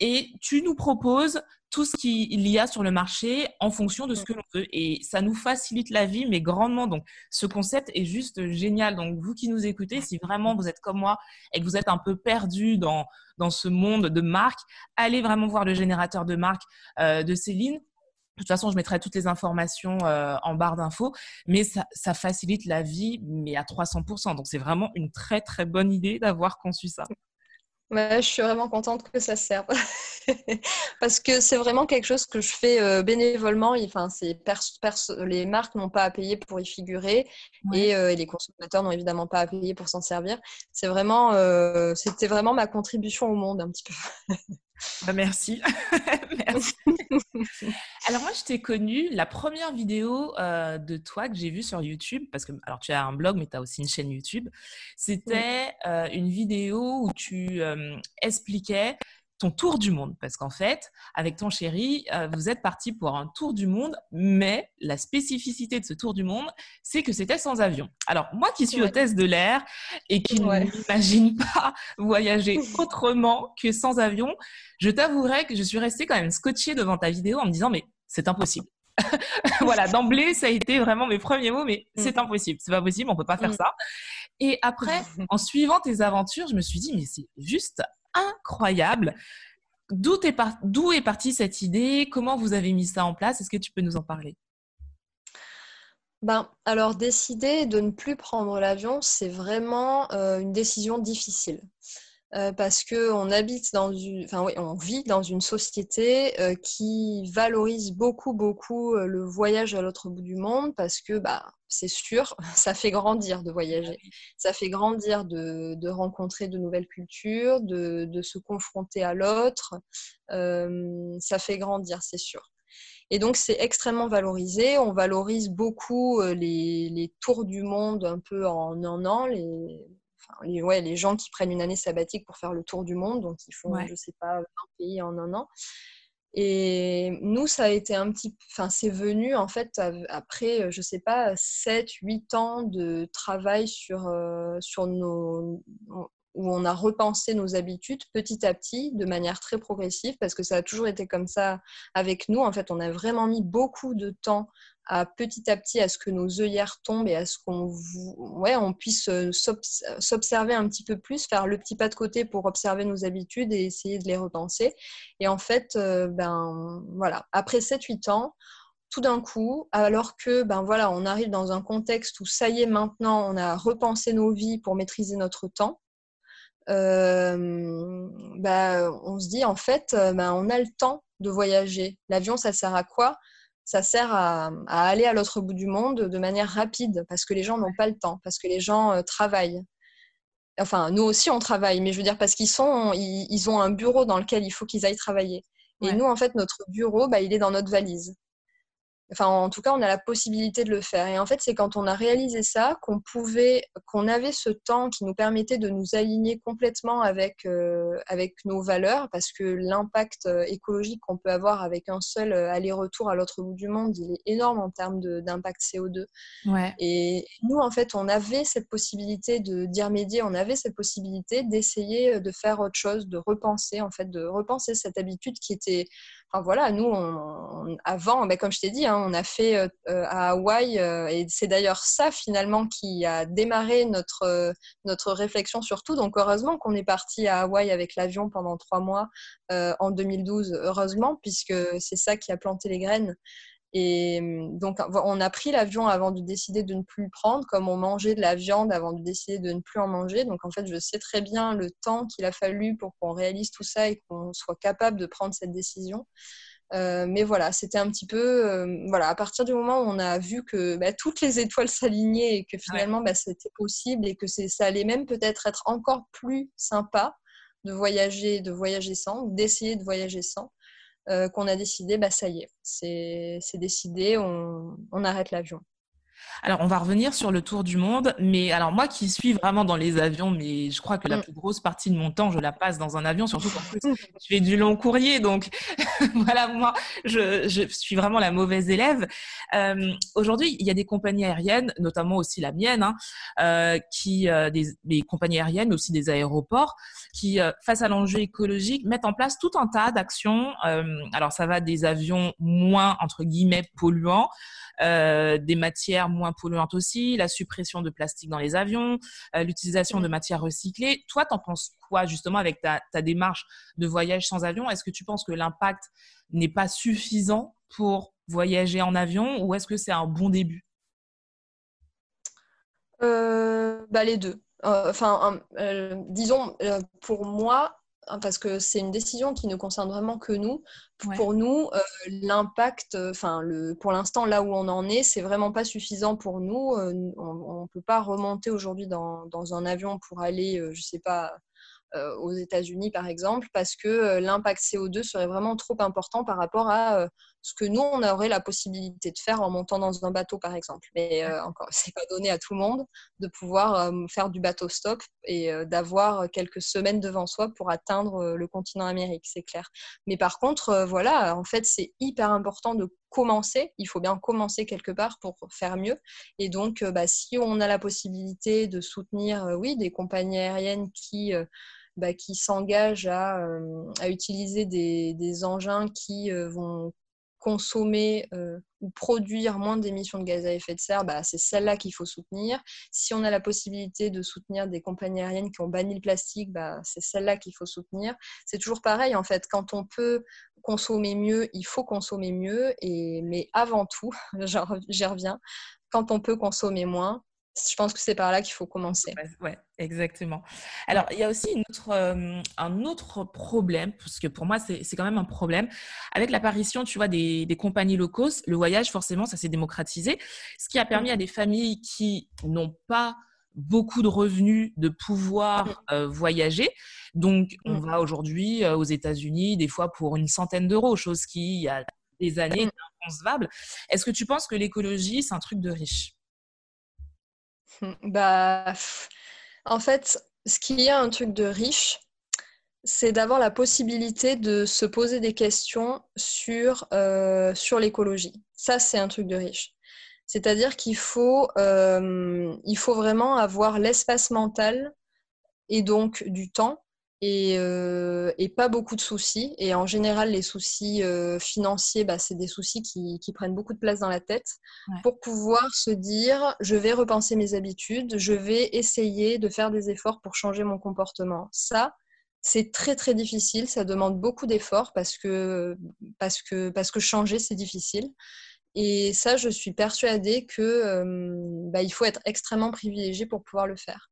et tu nous proposes tout ce qu'il y a sur le marché en fonction de ce que l'on veut. Et ça nous facilite la vie, mais grandement. Donc, ce concept est juste génial. Donc, vous qui nous écoutez, si vraiment vous êtes comme moi et que vous êtes un peu perdu dans, dans ce monde de marques, allez vraiment voir le générateur de marques euh, de Céline. De toute façon, je mettrai toutes les informations euh, en barre d'infos, mais ça, ça, facilite la vie, mais à 300%. Donc, c'est vraiment une très, très bonne idée d'avoir conçu ça je suis vraiment contente que ça serve. Parce que c'est vraiment quelque chose que je fais euh, bénévolement. Enfin, les marques n'ont pas à payer pour y figurer euh, et, les consommateurs n'ont évidemment pas à payer pour s'en servir. C'est vraiment, euh, c'était vraiment ma contribution au monde un petit peu. Bah, merci. merci. alors moi, je t'ai connu, la première vidéo euh, de toi que j'ai vue sur YouTube, parce que alors tu as un blog, mais tu as aussi une chaîne YouTube, c'était euh, une vidéo où tu euh, expliquais ton tour du monde. Parce qu'en fait, avec ton chéri, euh, vous êtes parti pour un tour du monde, mais la spécificité de ce tour du monde, c'est que c'était sans avion. Alors, moi qui suis hôtesse de l'air et qui n'imagine pas voyager autrement que sans avion, je t'avouerai que je suis restée quand même scotchée devant ta vidéo en me disant, mais c'est impossible. voilà, d'emblée, ça a été vraiment mes premiers mots, mais mm. c'est impossible, c'est pas possible, on peut pas faire mm. ça. Et après, en suivant tes aventures, je me suis dit, mais c'est juste incroyable. D'où est, partie cette idée? Comment vous avez mis ça en place? Est-ce que tu peux nous en parler? Ben, alors décider de ne plus prendre l'avion, c'est vraiment euh, une décision difficile. Euh, parce qu'on habite dans une, enfin oui, on vit dans une société euh, qui valorise beaucoup, beaucoup euh, le voyage à l'autre bout du monde parce que, bah, c'est sûr, ça fait grandir de voyager. Ça fait grandir de, de rencontrer de nouvelles cultures, de, de se confronter à l'autre. ça fait grandir, c'est sûr. Et donc, c'est extrêmement valorisé. On valorise beaucoup les, les, tours du monde un peu en un an, les, les, ouais, les gens qui prennent une année sabbatique pour faire le tour du monde, donc ils font, je sais pas, 20 pays en un an. Et nous, ça a été un petit, enfin, c'est venu en fait après, je sais pas, 7, 8 ans de travail sur, euh, sur nos, où on a repensé nos habitudes petit à petit, de manière très progressive, parce que ça a toujours été comme ça avec nous. En fait, on a vraiment mis beaucoup de temps à petit à petit à ce que nos œillères tombent et à ce qu'on ouais, on puisse euh, s'observer un petit peu plus, faire le petit pas de côté pour observer nos habitudes et essayer de les repenser. Et en fait, euh, ben voilà, après 7-8 ans, tout d'un coup, alors que ben voilà, on arrive dans un contexte où ça y est maintenant, on a repensé nos vies pour maîtriser notre temps. Euh, ben, on se dit en fait, ben, on a le temps de voyager. L'avion, ça sert à quoi? Ça sert à, aller à l'autre bout du monde de manière rapide parce que les gens n'ont pas le temps, parce que les gens euh, travaillent. Enfin, nous aussi, on travaille, mais je veux dire parce qu'ils sont, ils, ont un bureau dans lequel il faut qu'ils aillent travailler. Et nous, en fait, notre bureau, bah, il est dans notre valise. Enfin, en tout cas, on a la possibilité de le faire. Et en fait, c'est quand on a réalisé ça qu'on pouvait, qu'on avait ce temps qui nous permettait de nous aligner complètement avec, euh, avec nos valeurs, parce que l'impact euh, écologique qu'on peut avoir avec un seul euh, aller-retour à l'autre bout du monde, il est énorme en termes d'impact CO2. Ouais. Et nous, en fait, on avait cette possibilité d'y remédier, on avait cette possibilité d'essayer de faire autre chose, de repenser, en fait, de repenser cette habitude qui était voilà, nous, avant, comme je t'ai dit, hein, on a fait euh, euh, à Hawaï, euh, et c'est d'ailleurs ça finalement qui a démarré notre, notre réflexion sur tout. Donc heureusement qu'on est parti à Hawaï avec l'avion pendant trois mois en 2012, heureusement, puisque c'est ça qui a planté les graines. Et mmh, donc, on a pris l'avion avant de décider de ne plus le prendre, comme on mangeait de la viande avant de décider de ne plus en manger. Donc, en fait, je sais très bien le temps qu'il a fallu pour qu'on réalise tout ça et qu'on soit capable de prendre cette décision. mais voilà, c'était un petit peu, voilà, à partir du moment où on a vu que bah, toutes les étoiles s'alignaient et que finalement bah, c'était possible et que ça allait même peut-être être encore plus sympa de voyager, de voyager sans, d'essayer de voyager sans, qu'on a décidé, bah ça y est, c'est décidé, on arrête l'avion. Alors, on va revenir sur le tour du monde, mais alors moi qui suis vraiment dans les avions, mais je crois que la mm. plus grosse partie de mon temps, je la passe dans un avion, surtout qu'en plus, je fais du long courrier, donc voilà, moi, je, suis vraiment la mauvaise élève. Euh, aujourd'hui, il y a des compagnies aériennes, notamment aussi la mienne, hein, euh, qui, euh, des, compagnies aériennes, aussi des aéroports, qui, face à l'enjeu écologique, mettent en place tout un tas d'actions. alors, ça va des avions moins, entre guillemets, polluants, des matières moins polluantes aussi, la suppression de plastique dans les avions, euh, l'utilisation de matières recyclées. Toi, t'en penses quoi justement avec ta, démarche de voyage sans avion? Est-ce que tu penses que l'impact n'est pas suffisant pour voyager en avion ou est-ce que c'est un bon début? Euh, bah Les deux. Euh, enfin, disons, pour moi, parce que c'est une décision qui ne concerne vraiment que nous. Pour nous, euh, l'impact, euh, enfin, le, pour l'instant, là où on en est, c'est vraiment pas suffisant pour nous. Euh, on ne peut pas remonter aujourd'hui dans, dans, un avion pour aller, je sais pas, euh, aux États-Unis, par exemple, parce que euh, l'impact CO2 serait vraiment trop important par rapport à euh, ce que nous, on aurait la possibilité de faire en montant dans un bateau, par exemple. Mais encore, c'est pas donné à tout le monde de pouvoir faire du bateau stop et d'avoir quelques semaines devant soi pour atteindre le continent américain, c'est clair. Mais par contre, voilà, en fait, c'est hyper important de commencer. Il faut bien commencer quelque part pour faire mieux. Et donc, bah, si on a la possibilité de soutenir, oui, des compagnies aériennes qui bah, qui s'engagent à, euh, à, utiliser des, des, engins qui euh, vont consommer euh, ou produire moins d'émissions de gaz à effet de serre, bah, c'est celle-là qu'il faut soutenir. Si on a la possibilité de soutenir des compagnies aériennes qui ont banni le plastique, bah, c'est celle-là qu'il faut soutenir. C'est toujours pareil, en fait, quand on peut consommer mieux, il faut consommer mieux, mais avant tout, j'y reviens, quand on peut consommer moins, je pense que c'est par là qu'il faut commencer. Oui, exactement. Alors, il y a aussi une autre, euh, un autre problème, parce que pour moi, c'est quand même un problème. Avec l'apparition, tu vois, des, des, compagnies low cost, le voyage, forcément, ça s'est démocratisé, ce qui a permis à des familles qui n'ont pas beaucoup de revenus de pouvoir mm. euh, voyager. Donc, on mm. va aujourd'hui euh, aux États-Unis, des fois pour une centaine d'euros, chose qui, il y a des années, mm. est inconcevable. Est-ce que tu penses que l'écologie, c'est un truc de riche? Bah, en fait, ce qui est un truc de riche, c'est d'avoir la possibilité de se poser des questions sur, euh, l'écologie. Ça, c'est un truc de riche. C'est-à-dire qu'il faut, euh, vraiment avoir l'espace mental et donc du temps euh, et, pas beaucoup de soucis. Et en général, les soucis euh, financiers, bah, c'est des soucis qui, prennent beaucoup de place dans la tête pour pouvoir se dire, je vais repenser mes habitudes, je vais essayer de faire des efforts pour changer mon comportement. Ça, c'est très très difficile, ça demande beaucoup d'efforts parce que, parce, que, parce que changer, c'est difficile. Et ça, je suis persuadée que euh, bah, il faut être extrêmement privilégié pour pouvoir le faire.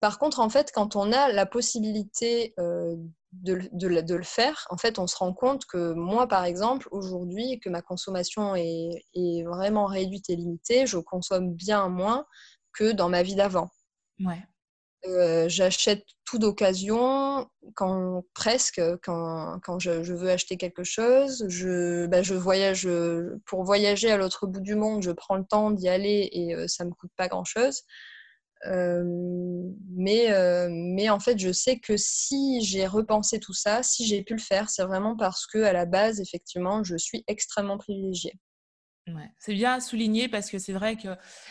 Par contre, en fait, quand on a la possibilité euh, de, le faire, en fait, on se rend compte que moi, par exemple, aujourd'hui, que ma consommation est, vraiment réduite et limitée, je consomme bien moins que dans ma vie d'avant. Ouais. Euh, j'achète tout d'occasion, quand, presque, quand, je, veux acheter quelque chose. Je, bah, je voyage, pour voyager à l'autre bout du monde, je prends le temps d'y aller et euh, ça ne me coûte pas grand-chose. Euh, mais, euh, mais en fait, je sais que si j'ai repensé tout ça, si j'ai pu le faire, c'est vraiment parce que à la base, effectivement, je suis extrêmement privilégiée. Ouais, c'est bien à souligner parce que c'est vrai que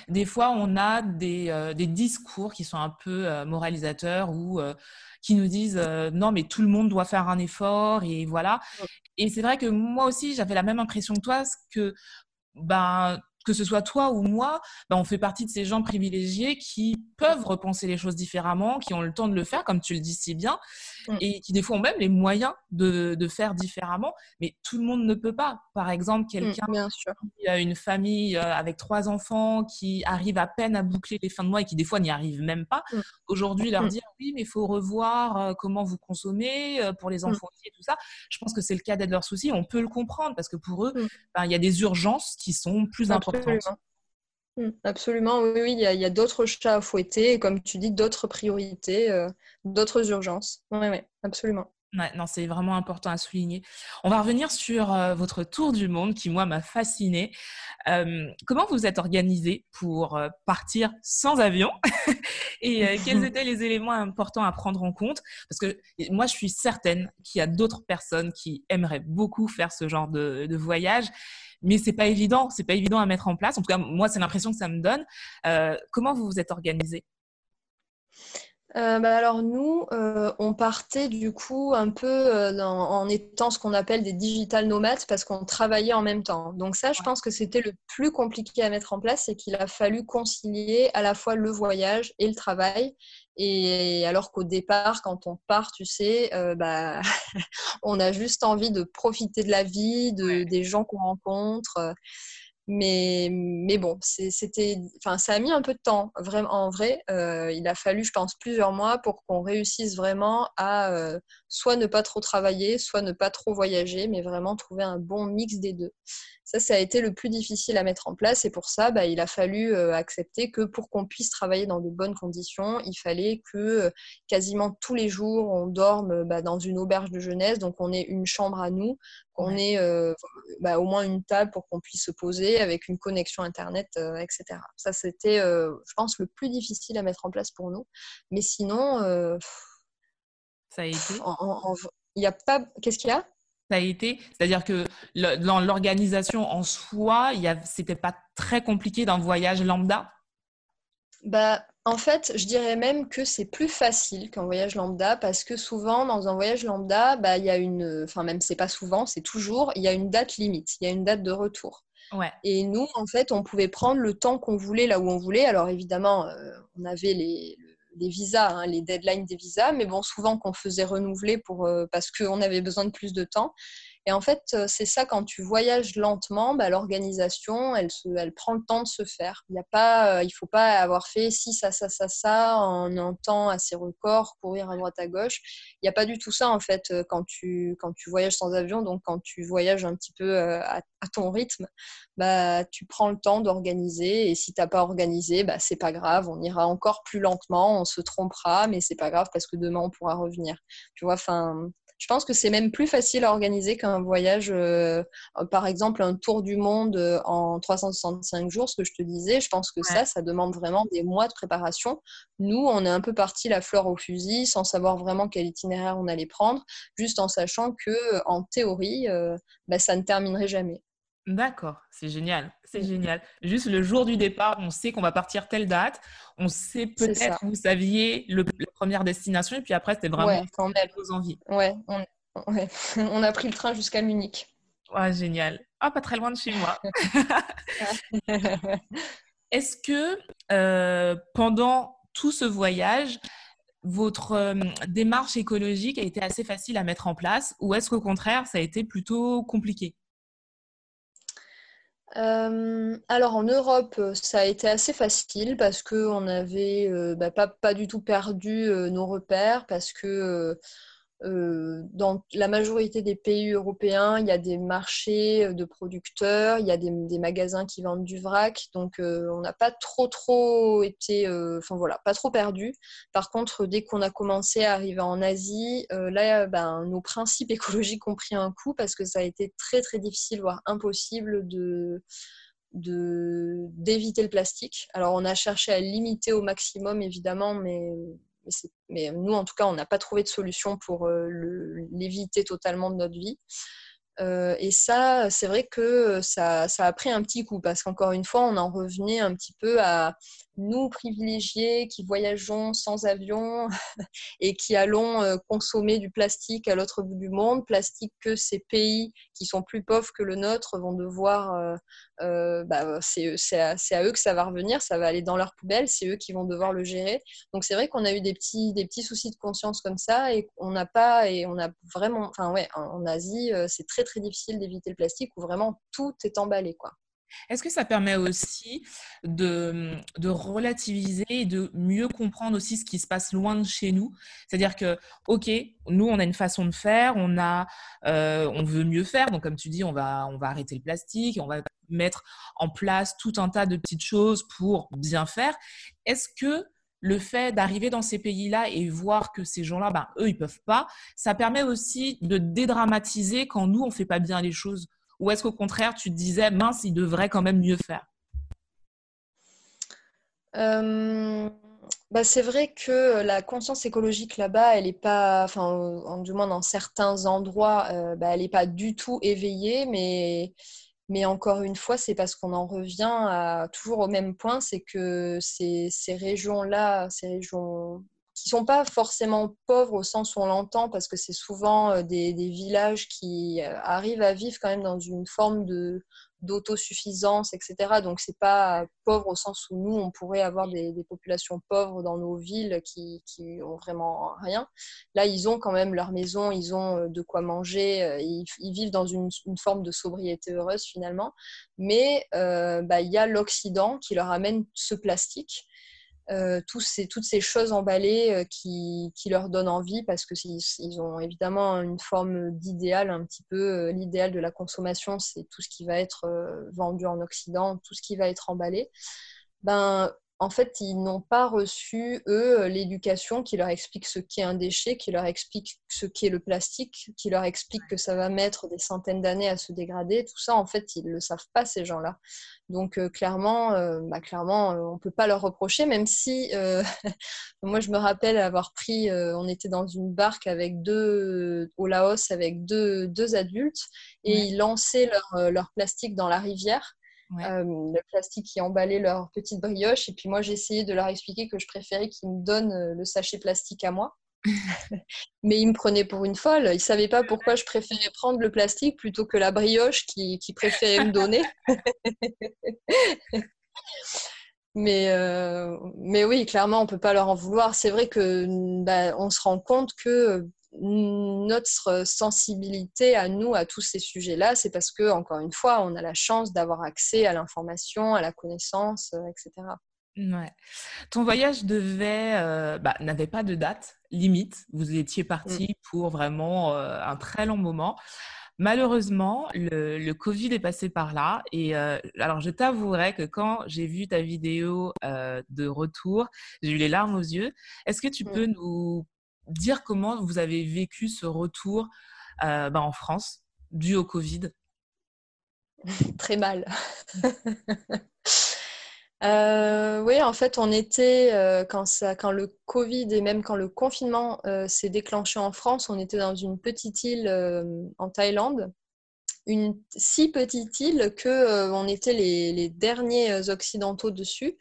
des fois, on a des, euh, des discours qui sont un peu moralisateurs ou qui nous disent non, mais tout le monde doit faire un effort et voilà. Et c'est vrai que moi aussi, j'avais la même impression que toi, que ben, que ce soit toi ou moi, ben, on fait partie de ces gens privilégiés qui peuvent repenser les choses différemment, qui ont le temps de le faire, comme tu le dis si bien. Mm. et qui des fois ont même les moyens de, de, faire différemment, mais tout le monde ne peut pas. Par exemple, mm, quelqu'un qui a une famille euh, avec trois enfants, qui arrive à peine à boucler les fins de mois et qui des fois n'y arrive même pas. Mm. Aujourd'hui, leur dire oui, mais il faut revoir euh, comment vous consommez euh, pour les enfants et tout ça. Je pense que c'est le cas d'être leur souci. On peut le comprendre parce que pour eux, ben, il y a des urgences qui sont plus importantes. Absolument, oui, il y a, d'autres chats à fouetter, et comme tu dis, d'autres priorités, d'autres urgences. Oui, oui, absolument non, c'est vraiment important à souligner. On va revenir sur euh, votre tour du monde qui, moi, m'a fasciné. comment vous êtes organisé pour euh, partir sans avion? Et euh, quels étaient les éléments importants à prendre en compte? Parce que moi, je suis certaine qu'il y a d'autres personnes qui aimeraient beaucoup faire ce genre de, voyage. Mais c'est pas évident, c'est pas évident à mettre en place. En tout cas, moi, c'est l'impression que ça me donne. comment vous vous êtes organisé? Euh, bah, alors nous, euh, on partait du coup un peu euh, en étant ce qu'on appelle des digital nomades parce qu'on travaillait en même temps. Donc ça, je pense que c'était le plus compliqué à mettre en place, c'est qu'il a fallu concilier à la fois le voyage et le travail. Et alors qu'au départ, quand on part, tu sais, bah, on a juste envie de profiter de la vie, de, des gens qu'on rencontre. Mais, mais bon, c'était, enfin, ça a mis un peu de temps, vraiment, en vrai. Euh, il a fallu, je pense, plusieurs mois pour qu'on réussisse vraiment à euh, soit ne pas trop travailler, soit ne pas trop voyager, mais vraiment trouver un bon mix des deux. Ça, ça a été le plus difficile à mettre en place et pour ça, bah, il a fallu euh, accepter que pour qu'on puisse travailler dans de bonnes conditions, il fallait que euh, quasiment tous les jours, on dorme bah, dans une auberge de jeunesse, donc on ait une chambre à nous, qu'on ait euh, bah, au moins une table pour qu'on puisse se poser avec une connexion Internet, etc. Ça, c'était, je pense, le plus difficile à mettre en place pour nous. Mais sinon... ça a été Il n'y a pas... Qu'est-ce qu'il y a? Ça a été C'est-à-dire que dans l'organisation en soi, c'était pas très compliqué d'un voyage lambda? Bah, en fait, je dirais même que c'est plus facile qu'un voyage lambda parce que souvent, dans un voyage lambda, bah, il y a une. Enfin, même c'est pas souvent, c'est toujours, il y a une date limite, il y a une date de retour. Ouais. Et nous, en fait, on pouvait prendre le temps qu'on voulait là où on voulait. Alors, évidemment, euh, on avait les, les visas, hein, les deadlines des visas, mais bon, souvent qu'on faisait renouveler pour, euh, parce qu'on avait besoin de plus de temps. Et en fait, euh, c'est ça, quand tu voyages lentement, bah, l'organisation, elle, prend le temps de se faire. Il ne euh, faut pas avoir fait ci, ça, ça, ça, ça en un temps assez record, courir à droite à gauche. Il n'y a pas du tout ça, en fait, euh, quand tu, quand tu voyages sans avion. Donc, quand tu voyages un petit peu à, ton rythme, bah, tu prends le temps d'organiser. Et si tu n'as pas organisé, bah, c'est pas grave. On ira encore plus lentement, on se trompera, mais c'est pas grave parce que demain, on pourra revenir. Tu vois, enfin je pense que c'est même plus facile à organiser qu'un voyage, euh, par exemple un tour du monde euh, en 365 jours, ce que je te disais. Je pense que ça, ça demande vraiment des mois de préparation. Nous, on est un peu parti la fleur au fusil, sans savoir vraiment quel itinéraire on allait prendre, juste en sachant que, en théorie, euh, bah, ça ne terminerait jamais. D'accord, c'est génial, c'est génial. Juste le jour du départ, on sait qu'on va partir telle date, on sait peut-être, vous saviez, le, la première destination, et puis après, c'était vraiment ouais, vos envies. Ouais on, on, a pris le train jusqu'à Munich. Ouais, génial. Ah, pas très loin de chez moi. Est-ce que euh, pendant tout ce voyage, votre euh, démarche écologique a été assez facile à mettre en place, ou est-ce qu'au contraire, ça a été plutôt compliqué? Euh, alors en Europe, ça a été assez facile parce qu'on n'avait euh, bah, pas, du tout perdu euh, nos repères, parce que euh, dans la majorité des pays européens, il y a des marchés de producteurs, il y a des, magasins qui vendent du vrac, donc euh, on n'a pas trop trop été, euh, enfin voilà, pas trop perdu. Par contre, dès qu'on a commencé à arriver en Asie, là, ben, nos principes écologiques ont pris un coup parce que ça a été très très difficile, voire impossible de d'éviter le plastique. Alors on a cherché à limiter au maximum évidemment, mais mais, nous, en tout cas, on n'a pas trouvé de solution pour euh, l'éviter totalement de notre vie. Euh, et ça, c'est vrai que ça, ça, a pris un petit coup parce qu'encore une fois, on en revenait un petit peu à nous privilégiés qui voyageons sans avion et qui allons euh, consommer du plastique à l'autre bout du monde, plastique que ces pays qui sont plus pauvres que le nôtre vont devoir, euh, euh, bah, c'est à, eux que ça va revenir, ça va aller dans leur poubelle, c'est eux qui vont devoir le gérer. Donc c'est vrai qu'on a eu des petits, des petits soucis de conscience comme ça et on n'a pas, et on a vraiment, enfin ouais, en Asie, c'est très très difficile d'éviter le plastique où vraiment tout est emballé quoi. Est-ce que ça permet aussi de, de, relativiser et de mieux comprendre aussi ce qui se passe loin de chez nous? C'est-à-dire que, OK, nous, on a une façon de faire, on, a, euh, on veut mieux faire. Donc, comme tu dis, on va, on va arrêter le plastique, on va mettre en place tout un tas de petites choses pour bien faire. Est-ce que le fait d'arriver dans ces pays-là et voir que ces gens-là, ben, eux, ils peuvent pas, ça permet aussi de dédramatiser quand nous, on fait pas bien les choses? Ou est-ce qu'au contraire, tu te disais, mince, il devrait quand même mieux faire? Euh, bah c'est vrai que la conscience écologique là-bas, elle n'est pas, enfin, du moins dans certains endroits, euh, bah, elle n'est pas du tout éveillée, mais, mais encore une fois, c'est parce qu'on en revient toujours au même point, c'est que ces, ces régions-là, ces régions qui sont pas forcément pauvres au sens où on l'entend, parce que c'est souvent euh, des, villages qui euh, arrivent à vivre quand même dans une forme de d'autosuffisance, etc. Donc c'est pas pauvre au sens où nous on pourrait avoir des, populations pauvres dans nos villes qui, qui ont vraiment rien. Là ils ont quand même leur maison, ils ont euh, de quoi manger, ils, vivent dans une, forme de sobriété heureuse finalement. Mais bah, il y a l'Occident qui leur amène ce plastique euh, ces, toutes ces choses emballées euh, qui, qui, leur donnent envie parce qu'ils ils ont évidemment une forme d'idéal un petit peu. Euh, l'idéal de la consommation, c'est tout ce qui va être vendu en Occident, tout ce qui va être emballé. Ben, en fait, ils n'ont pas reçu, eux, l'éducation qui leur explique ce qu'est un déchet, qui leur explique ce qu'est le plastique, qui leur explique que ça va mettre des centaines d'années à se dégrader. Tout ça, en fait, ils ne le savent pas, ces gens-là. Donc, euh, clairement, euh, bah, clairement euh, on ne peut pas leur reprocher, même si, moi, je me rappelle avoir pris, on était dans une barque avec deux, au Laos, avec deux, deux adultes, et ils lançaient leur, leur plastique dans la rivière. Euh, le plastique qui emballait leur petite brioche. Et puis moi, j'ai essayé de leur expliquer que je préférais qu'ils me donnent euh, le sachet plastique à moi. Mais ils me prenaient pour une folle. Ils ne savaient pas pourquoi je préférais prendre le plastique plutôt que la brioche qu'ils qui préféraient me donner. mais, euh, mais oui, clairement, on ne peut pas leur en vouloir. C'est vrai que bah, on se rend compte que notre sensibilité à nous, à tous ces sujets-là, c'est parce que, encore une fois, on a la chance d'avoir accès à l'information, à la connaissance, euh, etc. Ouais. Ton voyage devait, euh, bah, n'avait pas de date limite. Vous étiez parti mm. pour vraiment euh, un très long moment. Malheureusement, le, Covid est passé par là. Et alors, je t'avouerai que quand j'ai vu ta vidéo de retour, j'ai eu les larmes aux yeux. Est-ce que tu mm. peux nous dire comment vous avez vécu ce retour euh, bah, en France dû au Covid? Très mal. Euh, oui, en fait, on était, euh, quand, le Covid et même quand le confinement s'est déclenché en France, on était dans une petite île en Thaïlande. Une si petite île que on était les, derniers occidentaux dessus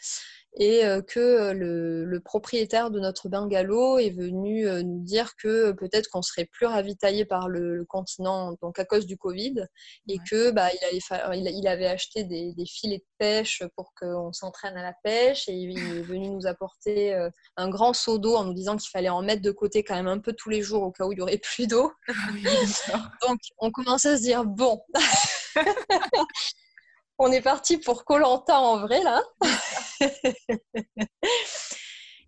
et euh, que euh, le, propriétaire de notre bungalow est venu euh, nous dire que peut-être qu'on serait plus ravitaillé par le, continent donc à cause du Covid et que bah, il, il, avait acheté des, filets de pêche pour qu'on s'entraîne à la pêche et il est venu nous apporter un grand seau d'eau en nous disant qu'il fallait en mettre de côté quand même un peu tous les jours au cas où il y aurait plus d'eau. Ah donc on commençait à se dire bon on est parti pour Colanta en vrai là.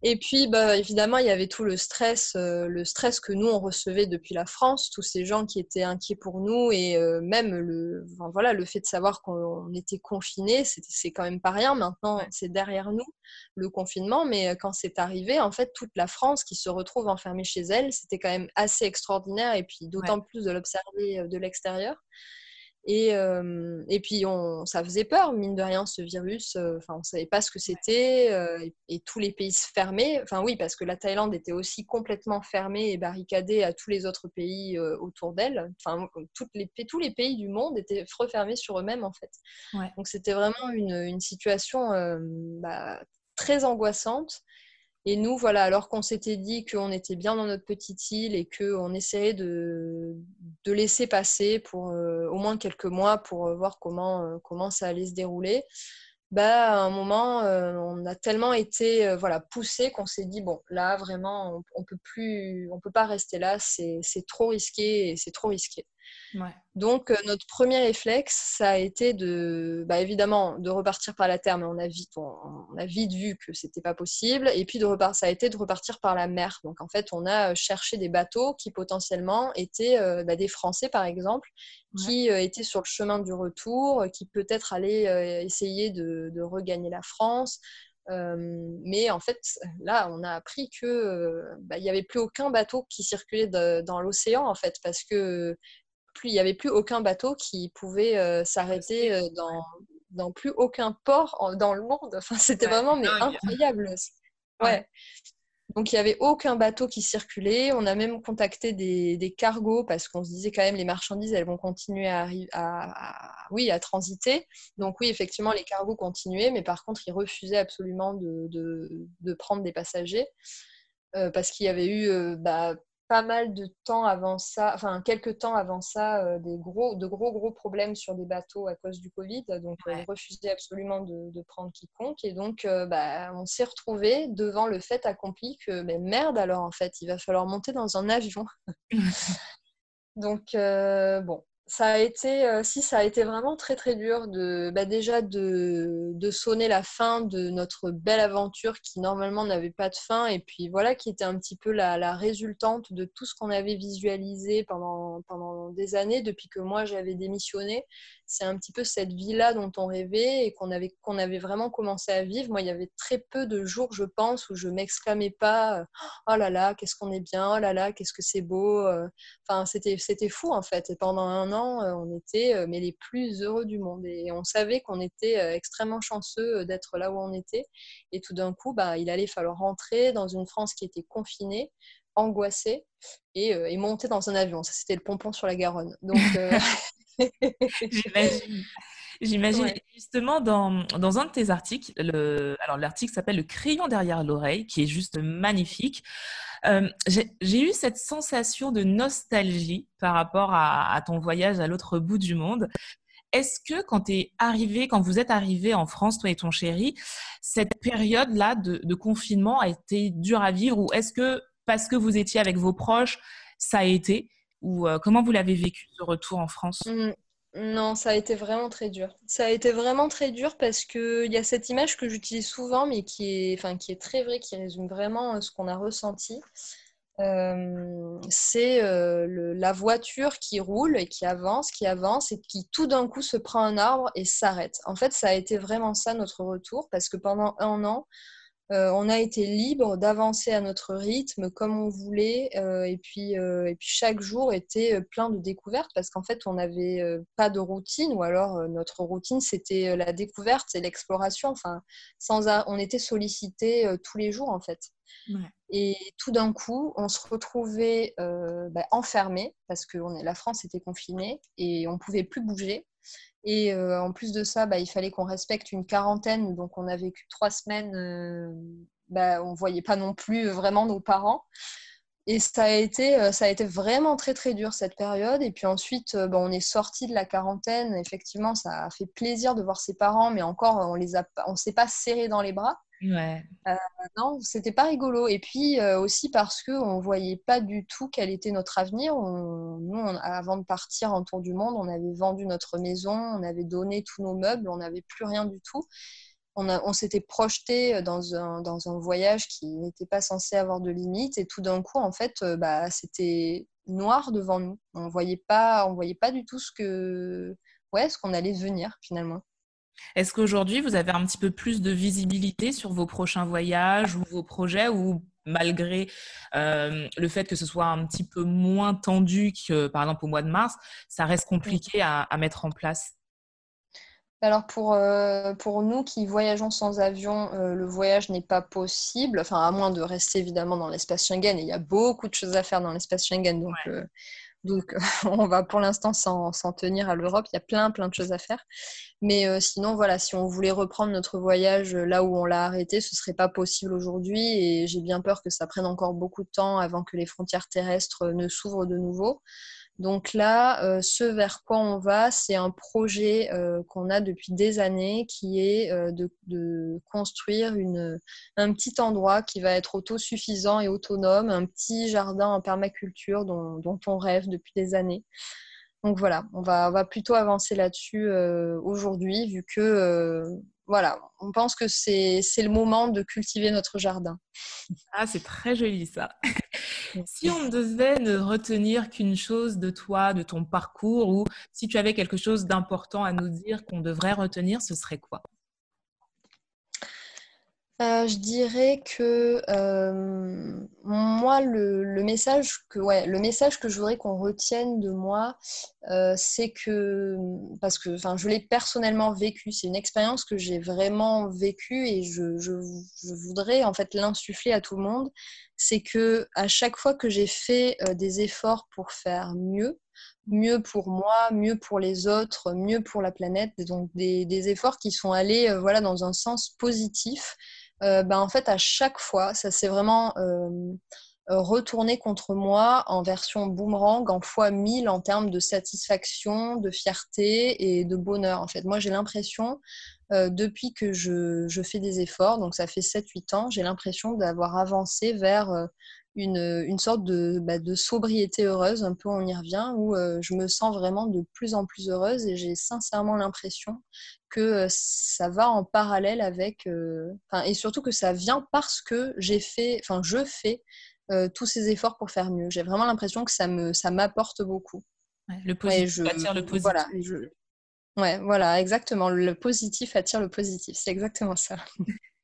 Et puis, bah, évidemment, il y avait tout le stress, euh, le stress que nous on recevait depuis la France, tous ces gens qui étaient inquiets pour nous, et euh, même le, voilà, le fait de savoir qu'on était confinés, c'est quand même pas rien. Maintenant, c'est derrière nous le confinement, mais euh, quand c'est arrivé, en fait, toute la France qui se retrouve enfermée chez elle, c'était quand même assez extraordinaire, et puis d'autant plus de l'observer de l'extérieur. Et, euh, et puis, on, ça faisait peur, mine de rien, ce virus. Euh, enfin, on ne savait pas ce que c'était. Euh, et, tous les pays se fermaient. Enfin, oui, parce que la Thaïlande était aussi complètement fermée et barricadée à tous les autres pays autour d'elle. Enfin, toutes les, tous les pays du monde étaient refermés sur eux-mêmes, en fait. Donc, c'était vraiment une, une situation bah, très angoissante. Et nous, voilà, alors qu'on s'était dit qu'on était bien dans notre petite île et qu'on essayait de, de, laisser passer pour au moins quelques mois pour voir comment, comment ça allait se dérouler, bah, à un moment, on a tellement été voilà, poussé qu'on s'est dit, bon, là, vraiment, on ne peut, peut pas rester là, c'est trop risqué et c'est trop risqué. Donc, euh, notre premier réflexe, ça a été de, bah, évidemment, de repartir par la terre, mais on a vite, on, a vite vu que c'était pas possible. Et puis, de repartir, ça a été de repartir par la mer. Donc, en fait, on a euh, cherché des bateaux qui potentiellement étaient euh, bah, des Français, par exemple, qui étaient sur le chemin du retour, qui peut-être allaient essayer de, regagner la France. mais en fait, là, on a appris que bah, il n'y avait plus aucun bateau qui circulait dans l'océan, en fait, parce que il n'y avait plus aucun bateau qui pouvait euh, s'arrêter euh, dans, dans, plus aucun port dans le monde. Enfin, c'était vraiment mais incroyable. Ouais. Donc il n'y avait aucun bateau qui circulait. On a même contacté des, des cargos parce qu'on se disait quand même les marchandises elles vont continuer à, à, oui, à transiter. Donc oui, effectivement, les cargos continuaient, mais par contre ils refusaient absolument de, de, de prendre des passagers. Euh, parce qu'il y avait eu bah, pas mal de temps avant ça, enfin quelques temps avant ça, euh, des gros, de gros gros problèmes sur des bateaux à cause du Covid. Donc euh, ils refusaient absolument de, prendre quiconque. Et donc euh, bah, on s'est retrouvé devant le fait accompli que mais merde alors en fait, il va falloir monter dans un avion. donc bon, ça a été, euh, si ça a été vraiment très très dur de, bah, déjà de, sonner la fin de notre belle aventure qui normalement n'avait pas de fin et puis voilà qui était un petit peu la, la résultante de tout ce qu'on avait visualisé pendant des années depuis que moi j'avais démissionné c'est un petit peu cette vie-là dont on rêvait et qu'on avait, avait vraiment commencé à vivre. Moi, il y avait très peu de jours, je pense, où je m'exclamais pas Oh là là, qu'est-ce qu'on est bien, oh là là, qu'est-ce que c'est beau. Euh. Enfin, c'était, fou en fait. Et pendant un an, euh, on était euh, mais les plus heureux du monde. Et on savait qu'on était extrêmement chanceux d'être là où on était. Et tout d'un coup, bah, il allait falloir rentrer dans une France qui était confinée angoissée et, et, monter dans un avion. Ça, c'était le pompon sur la Garonne. Donc, J'imagine. J'imagine. Justement, dans, dans, un de tes articles, le, alors l'article s'appelle Le crayon derrière l'oreille, qui est juste magnifique. Euh, j'ai eu cette sensation de nostalgie par rapport à, ton voyage à l'autre bout du monde. Est-ce que quand es arrivé, quand vous êtes arrivé en France, toi et ton chéri, cette période-là de, de, confinement a été dure à vivre ou est-ce que parce que vous étiez avec vos proches, ça a été? Ou euh, comment vous l'avez vécu ce retour en France? Mmh. Non, ça a été vraiment très dur. Ça a été vraiment très dur parce qu'il y a cette image que j'utilise souvent, mais qui est, enfin, qui est très vraie, qui résume vraiment euh, ce qu'on a ressenti. Euh, c'est la voiture qui roule et qui avance, qui avance et qui tout d'un coup se prend un arbre et s'arrête. En fait, ça a été vraiment ça notre retour parce que pendant un an, euh, on a été libre d'avancer à notre rythme comme on voulait euh, et, puis, euh, et puis chaque jour était plein de découvertes parce qu'en fait on n'avait pas de routine ou alors notre routine c'était la découverte et l'exploration. Enfin sans on était sollicité tous les jours en fait. Et tout d'un coup on se retrouvait bah, enfermé parce que la France était confinée et on pouvait plus bouger et euh, en plus de ça, bah, il fallait qu'on respecte une quarantaine. Donc, on a vécu trois semaines. Euh, bah, on ne voyait pas non plus vraiment nos parents. Et ça a, été, euh, ça a été vraiment très, très dur cette période. Et puis ensuite, bah, on est sorti de la quarantaine. Effectivement, ça a fait plaisir de voir ses parents, mais encore, on ne s'est pas serré dans les bras. Euh, non, c'était pas rigolo. Et puis euh, aussi parce qu'on voyait pas du tout quel était notre avenir. nous, avant de partir en tour du monde, on avait vendu notre maison, on avait donné tous nos meubles, on n'avait plus rien du tout. On, on s'était projeté dans un, dans un, voyage qui n'était pas censé avoir de limite. Et tout d'un coup, en fait, euh, bah, c'était noir devant nous. On voyait pas, on voyait pas du tout ce que, ouais, ce qu'on allait devenir finalement. Est-ce qu'aujourd'hui, vous avez un petit peu plus de visibilité sur vos prochains voyages ou vos projets ou malgré euh, le fait que ce soit un petit peu moins tendu que, par exemple, au mois de mars, ça reste compliqué à, mettre en place? Alors pour, euh, pour nous qui voyageons sans avion, euh, le voyage n'est pas possible, enfin à moins de rester évidemment dans l'espace Schengen, et il y a beaucoup de choses à faire dans l'espace Schengen, donc Donc, on va pour l'instant s'en tenir à l'Europe. Il y a plein, plein de choses à faire. Mais euh, sinon, voilà, si on voulait reprendre notre voyage là où on l'a arrêté, ce serait pas possible aujourd'hui. Et j'ai bien peur que ça prenne encore beaucoup de temps avant que les frontières terrestres ne s'ouvrent de nouveau. Donc là, euh, ce vers quoi on va, c'est un projet euh, qu'on a depuis des années qui est euh, de, construire un petit endroit qui va être autosuffisant et autonome, un petit jardin en permaculture dont, on rêve depuis des années. Donc voilà, on va, on va plutôt avancer là-dessus aujourd'hui vu que voilà, on pense que c'est le moment de cultiver notre jardin. Ah, c'est très joli ça. si on devait ne retenir qu'une chose de toi, de ton parcours, ou si tu avais quelque chose d'important à nous dire qu'on devrait retenir, ce serait quoi? Euh, je dirais que euh, moi, le, message que, le message que je voudrais qu'on retienne de moi, euh, c'est que, parce que je l'ai personnellement vécu, c'est une expérience que j'ai vraiment vécue et je, je, voudrais en fait l'insuffler à tout le monde, c'est que à chaque fois que j'ai fait des efforts pour faire mieux, mieux pour moi, mieux pour les autres, mieux pour la planète, donc des, des efforts qui sont allés voilà, dans un sens positif, euh, ben, en fait, à chaque fois, ça s'est vraiment euh, euh, retourné contre moi en version boomerang, en fois 1000 en termes de satisfaction, de fierté et de bonheur. En fait, moi, j'ai l'impression, depuis que je, fais des efforts, donc ça fait 7-8 ans, j'ai l'impression d'avoir avancé vers une, sorte bah, de, sobriété heureuse, un peu on y revient, où euh, je me sens vraiment de plus en plus heureuse et j'ai sincèrement l'impression que euh, ça va en parallèle avec, euh, et surtout que ça vient parce que j'ai fait, enfin je fais tous ces efforts pour faire mieux. J'ai vraiment l'impression que ça me, ça m'apporte beaucoup. le positif attire le positif. Voilà, ouais, voilà, exactement. Le positif attire le positif. C'est exactement ça.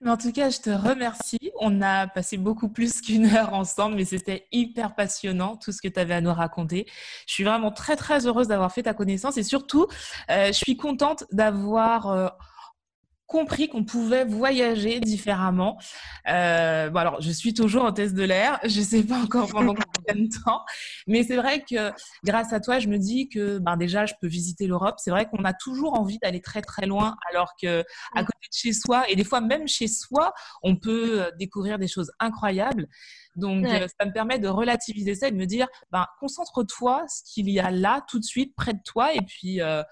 Mais en tout cas, je te remercie. On a passé beaucoup plus qu'une heure ensemble, mais c'était hyper passionnant tout ce que tu avais à nous raconter. Je suis vraiment très très heureuse d'avoir fait ta connaissance et surtout, euh, je suis contente d'avoir euh, compris qu'on pouvait voyager différemment. Euh, bon, alors, je suis toujours en test de l'air. Je ne sais pas encore pendant combien de temps. Mais c'est vrai que grâce à toi, je me dis que ben, déjà, je peux visiter l'Europe. C'est vrai qu'on a toujours envie d'aller très, très loin, alors que à côté de chez soi, et des fois même chez soi, on peut euh, découvrir des choses incroyables. Donc, euh, ça me permet de relativiser ça et de me dire, ben, concentre-toi ce qu'il y a là, tout de suite, près de toi, et puis euh,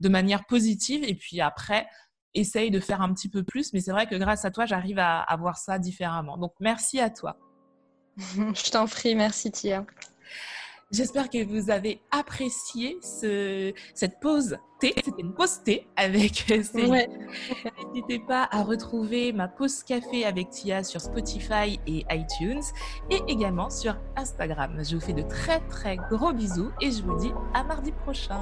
de manière positive. Et puis après, essaye de faire un petit peu plus. Mais c'est vrai que grâce à toi, j'arrive à, à, voir ça différemment. Donc, merci à toi. Je t'en prie, merci Tia. J'espère que vous avez apprécié ce, cette pause thé. C'était une pause thé avec Céline. N'hésitez pas à retrouver ma pause café avec Tia sur Spotify et iTunes et également sur Instagram. Je vous fais de très très gros bisous et je vous dis à mardi prochain.